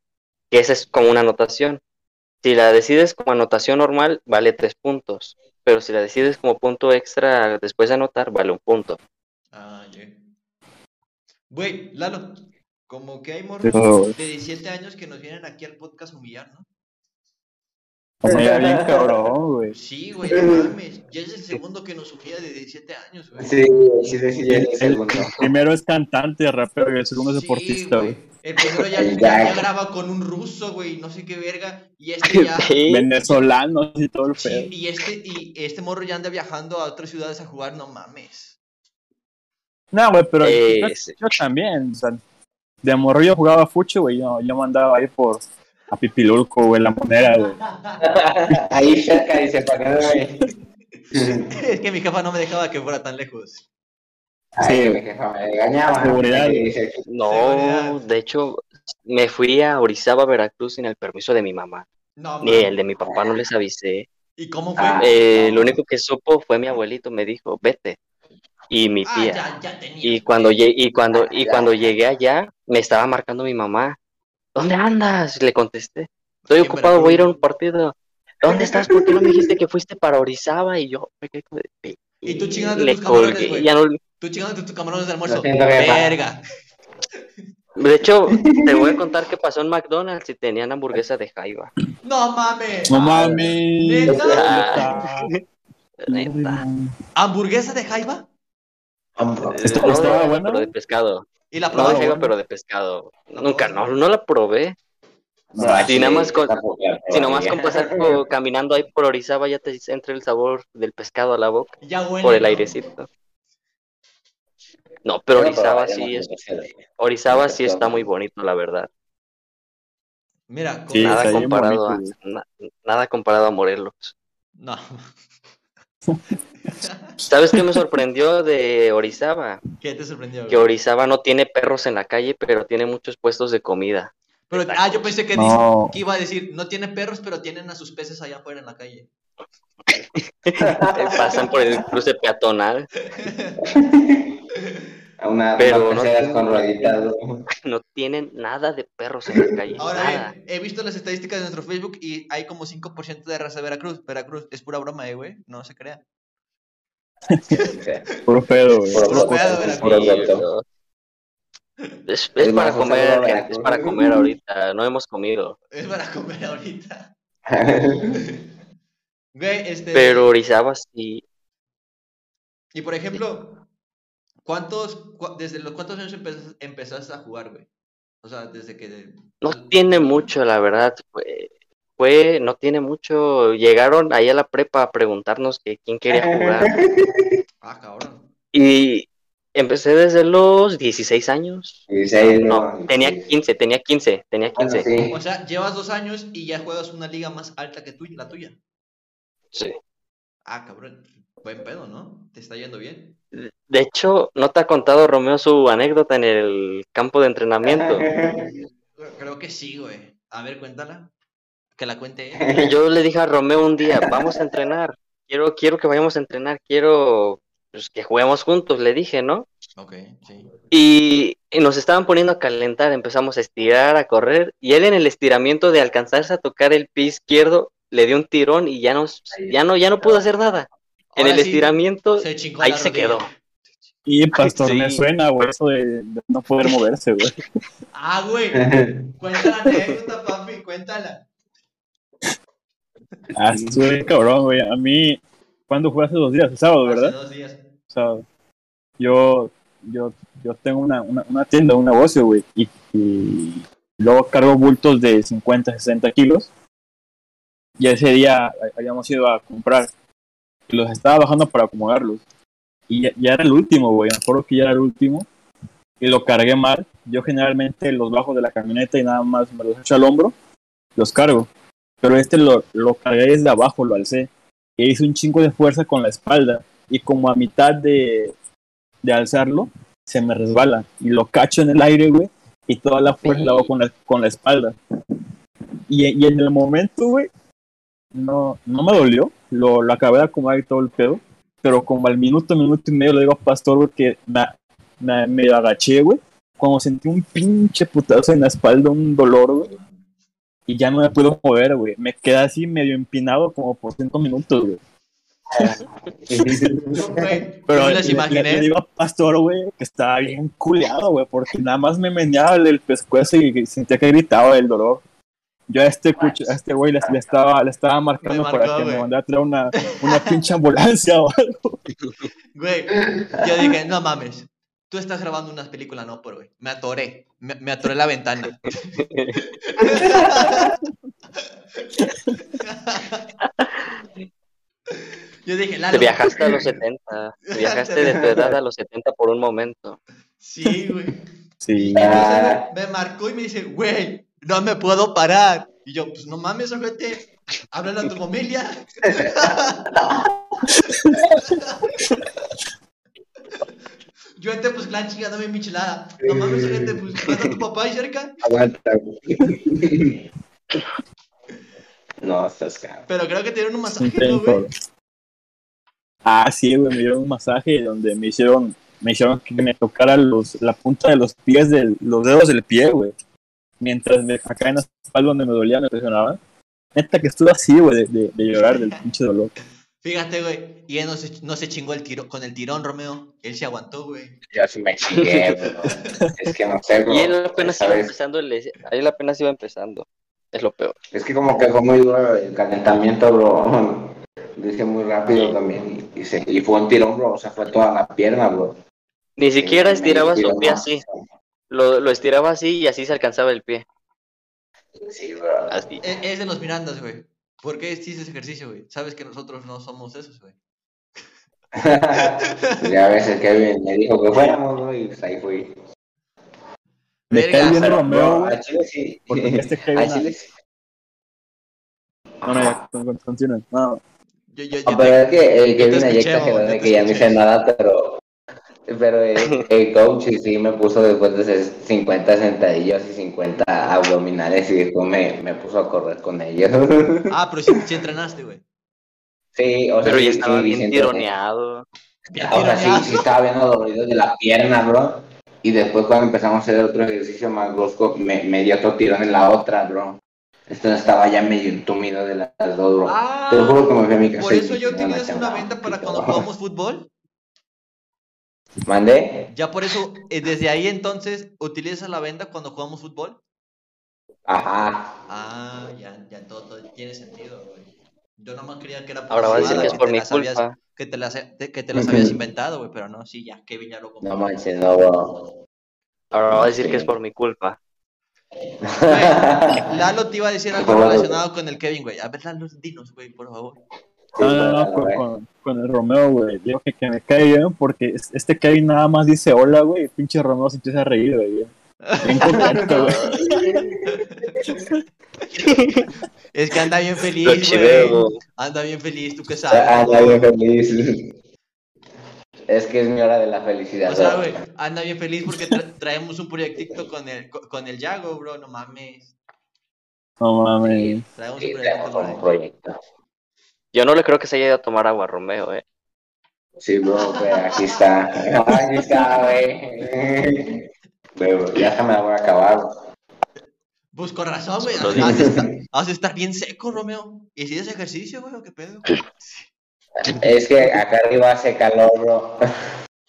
que esa es como una anotación. Si la decides como anotación normal, vale tres puntos. Pero si la decides como punto extra después de anotar, vale un punto. Ah, ya. Güey, Lalo, como que hay morros de 17 años que nos vienen aquí al podcast a humillar, ¿no? Como ya bien cabrón, güey. Sí, güey, no mames. Ya es el segundo que nos humilla de 17 años, güey. Sí, sí, sí, sí, El, el segundo. el primero es cantante, rapero y el segundo es Sí, deportista, güey. El primero ya, ya, ya graba con un ruso, güey, no sé qué verga. Y este ya. Sí. Venezolanos y todo el Sí, pedo. y este, y este morro ya anda viajando a otras ciudades a jugar, no mames. No, güey, pero Eh, yo, sí. yo también. O sea, de morrillo jugaba fucho, güey. Yo, yo mandaba ahí por a Pipilulco, güey, la moneda, güey. Ahí cerca dice, para que es que mi jefa no me dejaba que fuera tan lejos. Ay, mi jefa me engañaba. Seguridad. No, Seguridad. de hecho, me fui a Orizaba, Veracruz sin el permiso de mi mamá. No, Ni el de mi papá no les avisé. ¿Y cómo fue? Ah, Eh, no. lo único que supo fue mi abuelito, me dijo, vete. Y mi Ah, tía. ya, ya tenía. Y cuando, lle- y, cuando, y Ya. cuando llegué allá, me estaba marcando mi mamá. ¿Dónde andas? Le contesté. Estoy ocupado, voy a ir a un partido. ¿Dónde estás? ¿Por qué no me dijiste que fuiste para Orizaba? Y yo me quedé como de- Y tú chingándote le tus camarones, colgué. güey. Ya no, Tú chingándote tus camarones de almuerzo. Verga. de hecho, te voy a contar qué pasó en McDonald's y tenían hamburguesa de jaiba. No mames. No mames. ¿Neta? Neta. ¿Hamburguesa de jaiba? ¿Esto No, estaba de- bueno? Pero de pescado. ¿Y la No de probaste? jaiba, pero de pescado. Nunca, no, no la probé. No, Si nada más con- Si nomás pasar po- caminando ahí por Orizaba ya te entra el sabor del pescado a la boca, Ya huele. por el ¿no? airecito. No, pero Orizaba sí es, Orizaba sí está muy bonito, la verdad. Mira, con Sí, Nada comparado a, bonito, na- nada comparado a Morelos. No. ¿Sabes qué me sorprendió de Orizaba? ¿Qué te sorprendió? Que? Orizaba no tiene perros en la calle, pero tiene muchos puestos de comida. Pero, ah, yo pensé que, No. dice- que iba a decir, no tiene perros, pero tienen a sus peces allá afuera en la calle. Pasan por el cruce peatonal. A una, Pero no con rueditas. ¿no? Tienen nada de perros en la calle. Ahora nada. bien, he visto las estadísticas de nuestro Facebook y hay como 5% de raza de Veracruz. Veracruz es pura broma, eh, güey. No se crea. Puro pedo, güey. Puro pedo, Veracruz. Es, es Es para comer, gente, es Veracruz. para comer ahorita. No hemos comido. Es para comer ahorita. Güey, este. Pero Orizaba sí. Y por ejemplo, ¿Cuántos, desde los cuántos años empe- empezaste a jugar, güey? O sea, desde que... No tiene mucho, la verdad. Fue, fue- no tiene mucho. Llegaron ahí a la prepa a preguntarnos que quién quería jugar. Ah, cabrón. Y empecé desde los 16 años. 16, No, ¿no? tenía 16. 15, tenía 15, tenía Bueno, 15. sí. O sea, llevas dos años y ya juegas una liga más alta que tuya, la tuya. Sí. Ah, cabrón. Buen pedo, ¿no? Te está yendo bien. De hecho, ¿no te ha contado Romeo su anécdota en el campo de entrenamiento? Creo que sí, güey. A ver, cuéntala. Que la cuente él. Yo le dije a Romeo un día, vamos a entrenar. Quiero, quiero que vayamos a entrenar, quiero pues, que juguemos juntos, le dije, ¿no? Ok, sí. Y, y nos estaban poniendo a calentar, empezamos a estirar, a correr, y él en el estiramiento de alcanzarse a tocar el pie izquierdo, le dio un tirón y ya no, ya no, ya no pudo hacer nada. En el sí, estiramiento, se ahí se quedó. Y pastor, me Sí. suena, güey, eso de, de no poder moverse, güey. Ah, güey. Cuéntala la anécdota, papi, cuéntala. Ah, estuve cabrón, güey. A mí, ¿cuándo fue hace dos días? El sábado, Hace ¿verdad? dos días. sábado. Yo, yo, yo tengo una, una, una tienda, un negocio, güey, y, y luego cargo bultos de 50, 60 kilos. Y ese día habíamos ido a comprar. Y los estaba bajando para acomodarlos. Y ya, ya era el último, güey. Me acuerdo que ya era el último. Y lo cargué mal. Yo generalmente los bajo de la camioneta y nada más me los echo al hombro. Los cargo. Pero este lo, lo cargué desde abajo, lo alcé. E hice un chingo de fuerza con la espalda. Y como a mitad de, de alzarlo, se me resbala. Y lo cacho en el aire, güey. Y toda la fuerza la hago con la, con la espalda. Y, y en el momento, güey, no, no me dolió. Lo, lo acabé de acomodar y todo el pedo. Pero como al minuto, minuto y medio le digo a Pastor, güey, que me, me, me agaché, güey. Cuando sentí un pinche putazo en la espalda, un dolor, güey. Y ya no me puedo mover, güey. Me quedé así medio empinado como por cinco minutos, güey. Pero me le, le- digo a Pastor, güey, que estaba bien culeado, güey, porque nada más me meneaba el, el pescuezo y sentía que gritaba del dolor. Yo a este, cuch- a este güey le, le estaba, le estaba marcando Me para marcó, que güey. me mandara a traer una, una pinche ambulancia o algo. Güey, yo dije, no mames. Tú estás grabando unas películas, no, pero güey. Me atoré. Me, me atoré la ventana. Yo dije, Lalo. Te viajaste a los 70, te viajaste de tu edad a los 70 por un momento. Sí, güey. Sí. Me marcó y me dice, güey, no me puedo parar. Y yo, pues no mames, ojete. Háblale a tu familia. Yo entré, pues, clan chingándome mi michelada. No mames, ojete, pues, ¿no está tu papá ahí cerca? Aguanta, güey. No, estás cabrón. Pero creo que tienen un Un masaje, ¿no, güey? Ah, sí, güey, me dieron un masaje donde me hicieron, me hicieron que me tocara los, la punta de los pies, del, los dedos del pie, güey. Mientras me, acá en la espalda donde me dolía me presionaban. Neta que estuve así, güey, de, de, de llorar del pinche dolor. Fíjate, güey. Y él no se, no se chingó el tiro, con el tirón, Romeo. Él se aguantó, güey. Yo sí me chingué, bro. Es que no sé, bro. Y él apenas iba empezando, el- él apenas iba empezando. Es lo peor. Es que como que fue muy duro el calentamiento, bro. Hice muy rápido también. Y, se- y fue un tirón, bro. O sea, fue toda la pierna, bro. Ni siquiera estiraba su pie más. Lo, lo estiraba así y así se alcanzaba el pie. Sí, bro. Así. Es, es de los Mirandas, güey. ¿Por qué hiciste ese ejercicio, güey? Sabes que nosotros no somos esos, güey. ya a veces Kevin me dijo que fuéramos, ¿no? Y pues ahí fui. Me cae bien Romeo, bro, güey. a Chile sí. Porque este Kevin- A Chile sí. No, no, ya, con- con- continúen. No, Yo, yo, yo No, te- pero es que el Kevin ahí escuché, exageró de que ya no hice nada, pero. Pero el, el coach sí, sí me puso después de hacer 50 sentadillas y 50 abdominales y después me, me puso a correr con ellos. Ah, pero sí, sí entrenaste, güey. sí, o sea, Pero sí, ya estaba sí, bien tironeado. Bien O sea, sí, sí estaba bien dolorido de la pierna, bro. Y después cuando empezamos a hacer otro ejercicio más brusco, me, me dio otro tirón en la otra, bro. Entonces estaba ya medio entumido de las dos, bro. Ah, Te lo juro que me fui a mi casa por eso dije, ya "No, utilizas no, una venta para no". cuando jugamos fútbol. ¿Mandé? Ya por eso, eh, desde ahí entonces, ¿utilizas la venda cuando jugamos fútbol? Ajá. Ah, ya, ya todo, todo tiene sentido, güey. Yo nomás creía que era por Ahora va a decir mamada, que es por te mi las habías- culpa. que te las, que te las habías inventado, güey, pero no, sí, ya, Kevin ya lo compró. No manches, no, bro. Ahora va a decir que es por mi culpa. Güey, Lalo te iba a decir algo relacionado con el Kevin, güey. A ver, Lalo, dinos, güey, por favor. No, no, no, con, con- con el Romeo, güey. Digo que, que me cae bien porque es- este Kevin nada más dice hola, güey. Pinche Romeo se empieza a reír, güey. Bien, bien contento, güey. Es que anda bien feliz, güey. Anda bien feliz, tú qué sabes. anda bien feliz. Es que es mi hora de la felicidad. O sea, güey, anda bien feliz porque tra- traemos un proyectito con el, co- con el Yago, bro, no mames. No mames. Traemos Sí, un proyecto tenemos con un proyecto. Yo no le creo que se haya ido a tomar agua Romeo, eh. Sí, bro, güey, aquí está. Aquí está, güey. Ya se me la voy a acabar. Pues con razón, güey. De, digo. estar, has de estar bien seco, Romeo. ¿Y si haces ejercicio, güey, o qué pedo? Es que acá arriba hace calor, bro.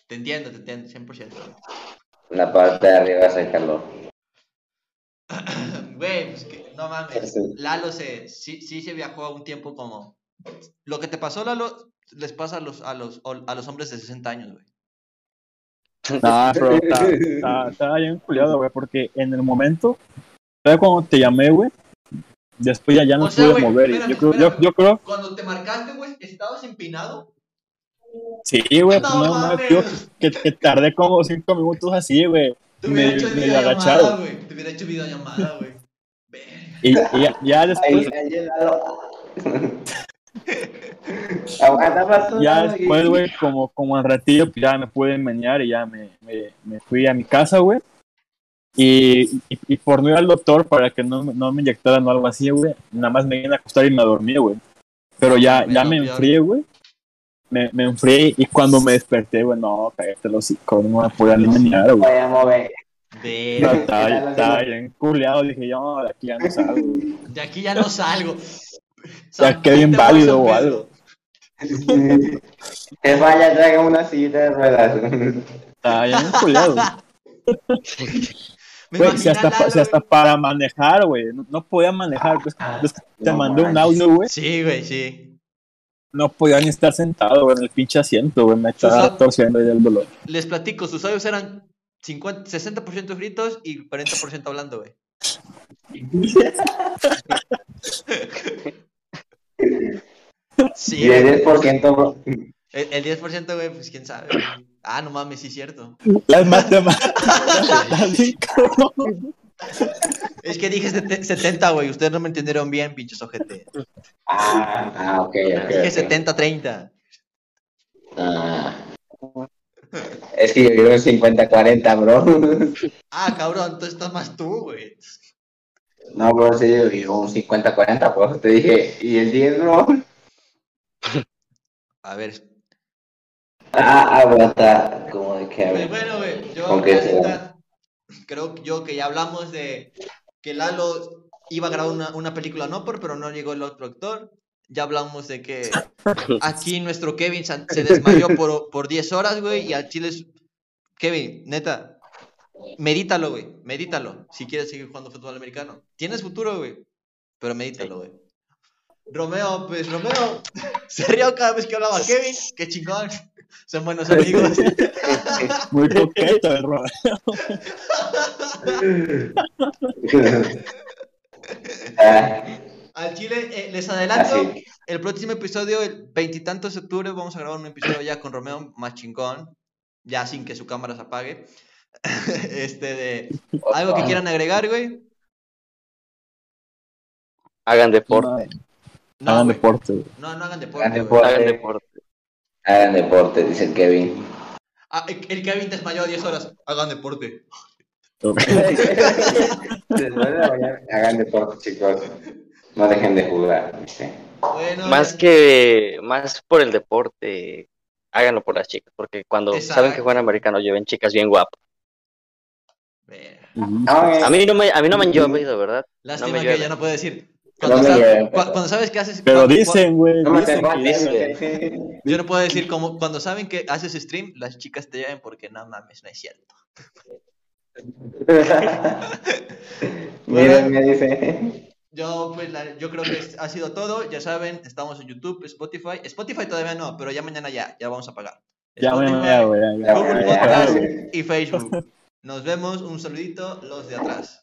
Te entiendo, te entiendo, 100%. La parte de arriba hace calor. Güey, pues que, no mames. Lalo se, sí, sí se viajó a un tiempo como... Lo que te pasó, Lalo, les pasa a los, a los, a los hombres de 60 años, güey. Nah, pero está, está, está bien culiado, güey, porque en el momento, ¿sabes cuando te llamé, güey? Después ya, ya no O sea, pude mover. espérame, yo, creo, yo, yo creo, Cuando te marcaste, güey, ¿estabas empinado? sí, güey, pues No no, no, mames. tío, que, que tardé como cinco minutos así, güey. Te hubiera Me- hecho me videollamada, agachado. güey. Te hubiera hecho videollamada, güey. Y, y ya, ya Ahí, después, ahí, Lalo. Ya después, güey, como, como al ratillo, pues ya me pude menear y ya me, me, me fui a mi casa, güey. Y, y, y por no ir al doctor para que no, me- no me inyectaran o algo así, güey, nada más me vine a acostar y me dormí, güey. Pero ya, Me ya me enfrié, güey. Me, me enfrié y cuando me desperté, güey, no, cállate los hocico, no me podía ni menear, güey. Voy a mover. No, estaba, estaba bien culeado, dije yo, de aquí ya no salgo, güey. De aquí ya no salgo. Ya San Pedro, inválido San o algo. Que vaya, traiga una sillita de ruedas. Estaba bien culeado. Me Güey, si hasta, Lalo, si hasta para manejar, güey, no, no podía manejar. Pues, pues, te no mandé un audio, güey. Sí, güey, sí. No podía ni estar sentado, güey, en el pinche asiento, güey. Me estaba torciendo ahí del dolor. Les platico, sus audios eran 50, 60% fritos y 40% hablando, güey. Sí, Y el güey. 10%, bro. El, el 10%, güey, pues quién sabe. güey. Ah, no mames, sí es cierto. Las matemáticas. Es que dije sete- 70, güey. Ustedes no me entendieron bien, pinches ojete. Ah, ah, ok, ok. Dije ok. 70-30. Ah. Es que yo quiero un 50-40, bro. Ah, cabrón, entonces estás más tú, güey. No, bro, sí, yo digo un 50-40, pues te dije, ¿y el 10, bro? A ver. Ah, ah, está como de que, a ver. bueno, güey, yo ¿Con qué la se neta, creo yo que ya hablamos de que Lalo iba a grabar una, una película no por, pero no llegó el otro actor. Ya hablamos de que aquí nuestro Kevin se se desmayó por, por 10 horas, güey, y al Chile es... Kevin, neta, medítalo, güey, medítalo, si quieres seguir jugando fútbol americano. Tienes futuro, güey, pero medítalo, güey. Romeo, pues Romeo se rió cada vez que hablaba Kevin, qué chingón, son buenos amigos. Muy coqueto, el Romeo. Ah, Al Chile, eh, les adelanto, así. el próximo episodio, el veintitantos de octubre, vamos a grabar un episodio ya con Romeo más chingón, ya sin que su cámara se apague. este de algo que quieran agregar, güey. Hagan deporte. No, Hagan güey. deporte, güey. no, no hagan deporte. Hagan deporte. Hagan deporte. Hagan deporte, dice el Kevin. Ah, el Kevin desmayó 10 horas. Hagan deporte. Hagan deporte, chicos. No dejen de jugar. Bueno, Más que, más por el deporte, háganlo por las chicas, porque cuando Exacto. saben que juegan americano, lleven chicas bien guapas. A mí no me, a mí no me han llovido, ¿verdad? Lástima que ya no puedo decir. Cuando, sabes que haces. Pero dicen, güey, No. Yo no puedo decir como cuando saben que haces stream, las chicas te lleven porque no mames, no es cierto. Miren, me dice. Yo, pues, la- yo creo que ha sido todo. Ya saben, estamos en YouTube, Spotify. Spotify todavía no, pero ya mañana ya, ya vamos a pagar. Ya, Spotify, ya, ya, güey, ya, ya. Ya, Google. Podcast y Facebook. Nos vemos. Un saludito, los de atrás.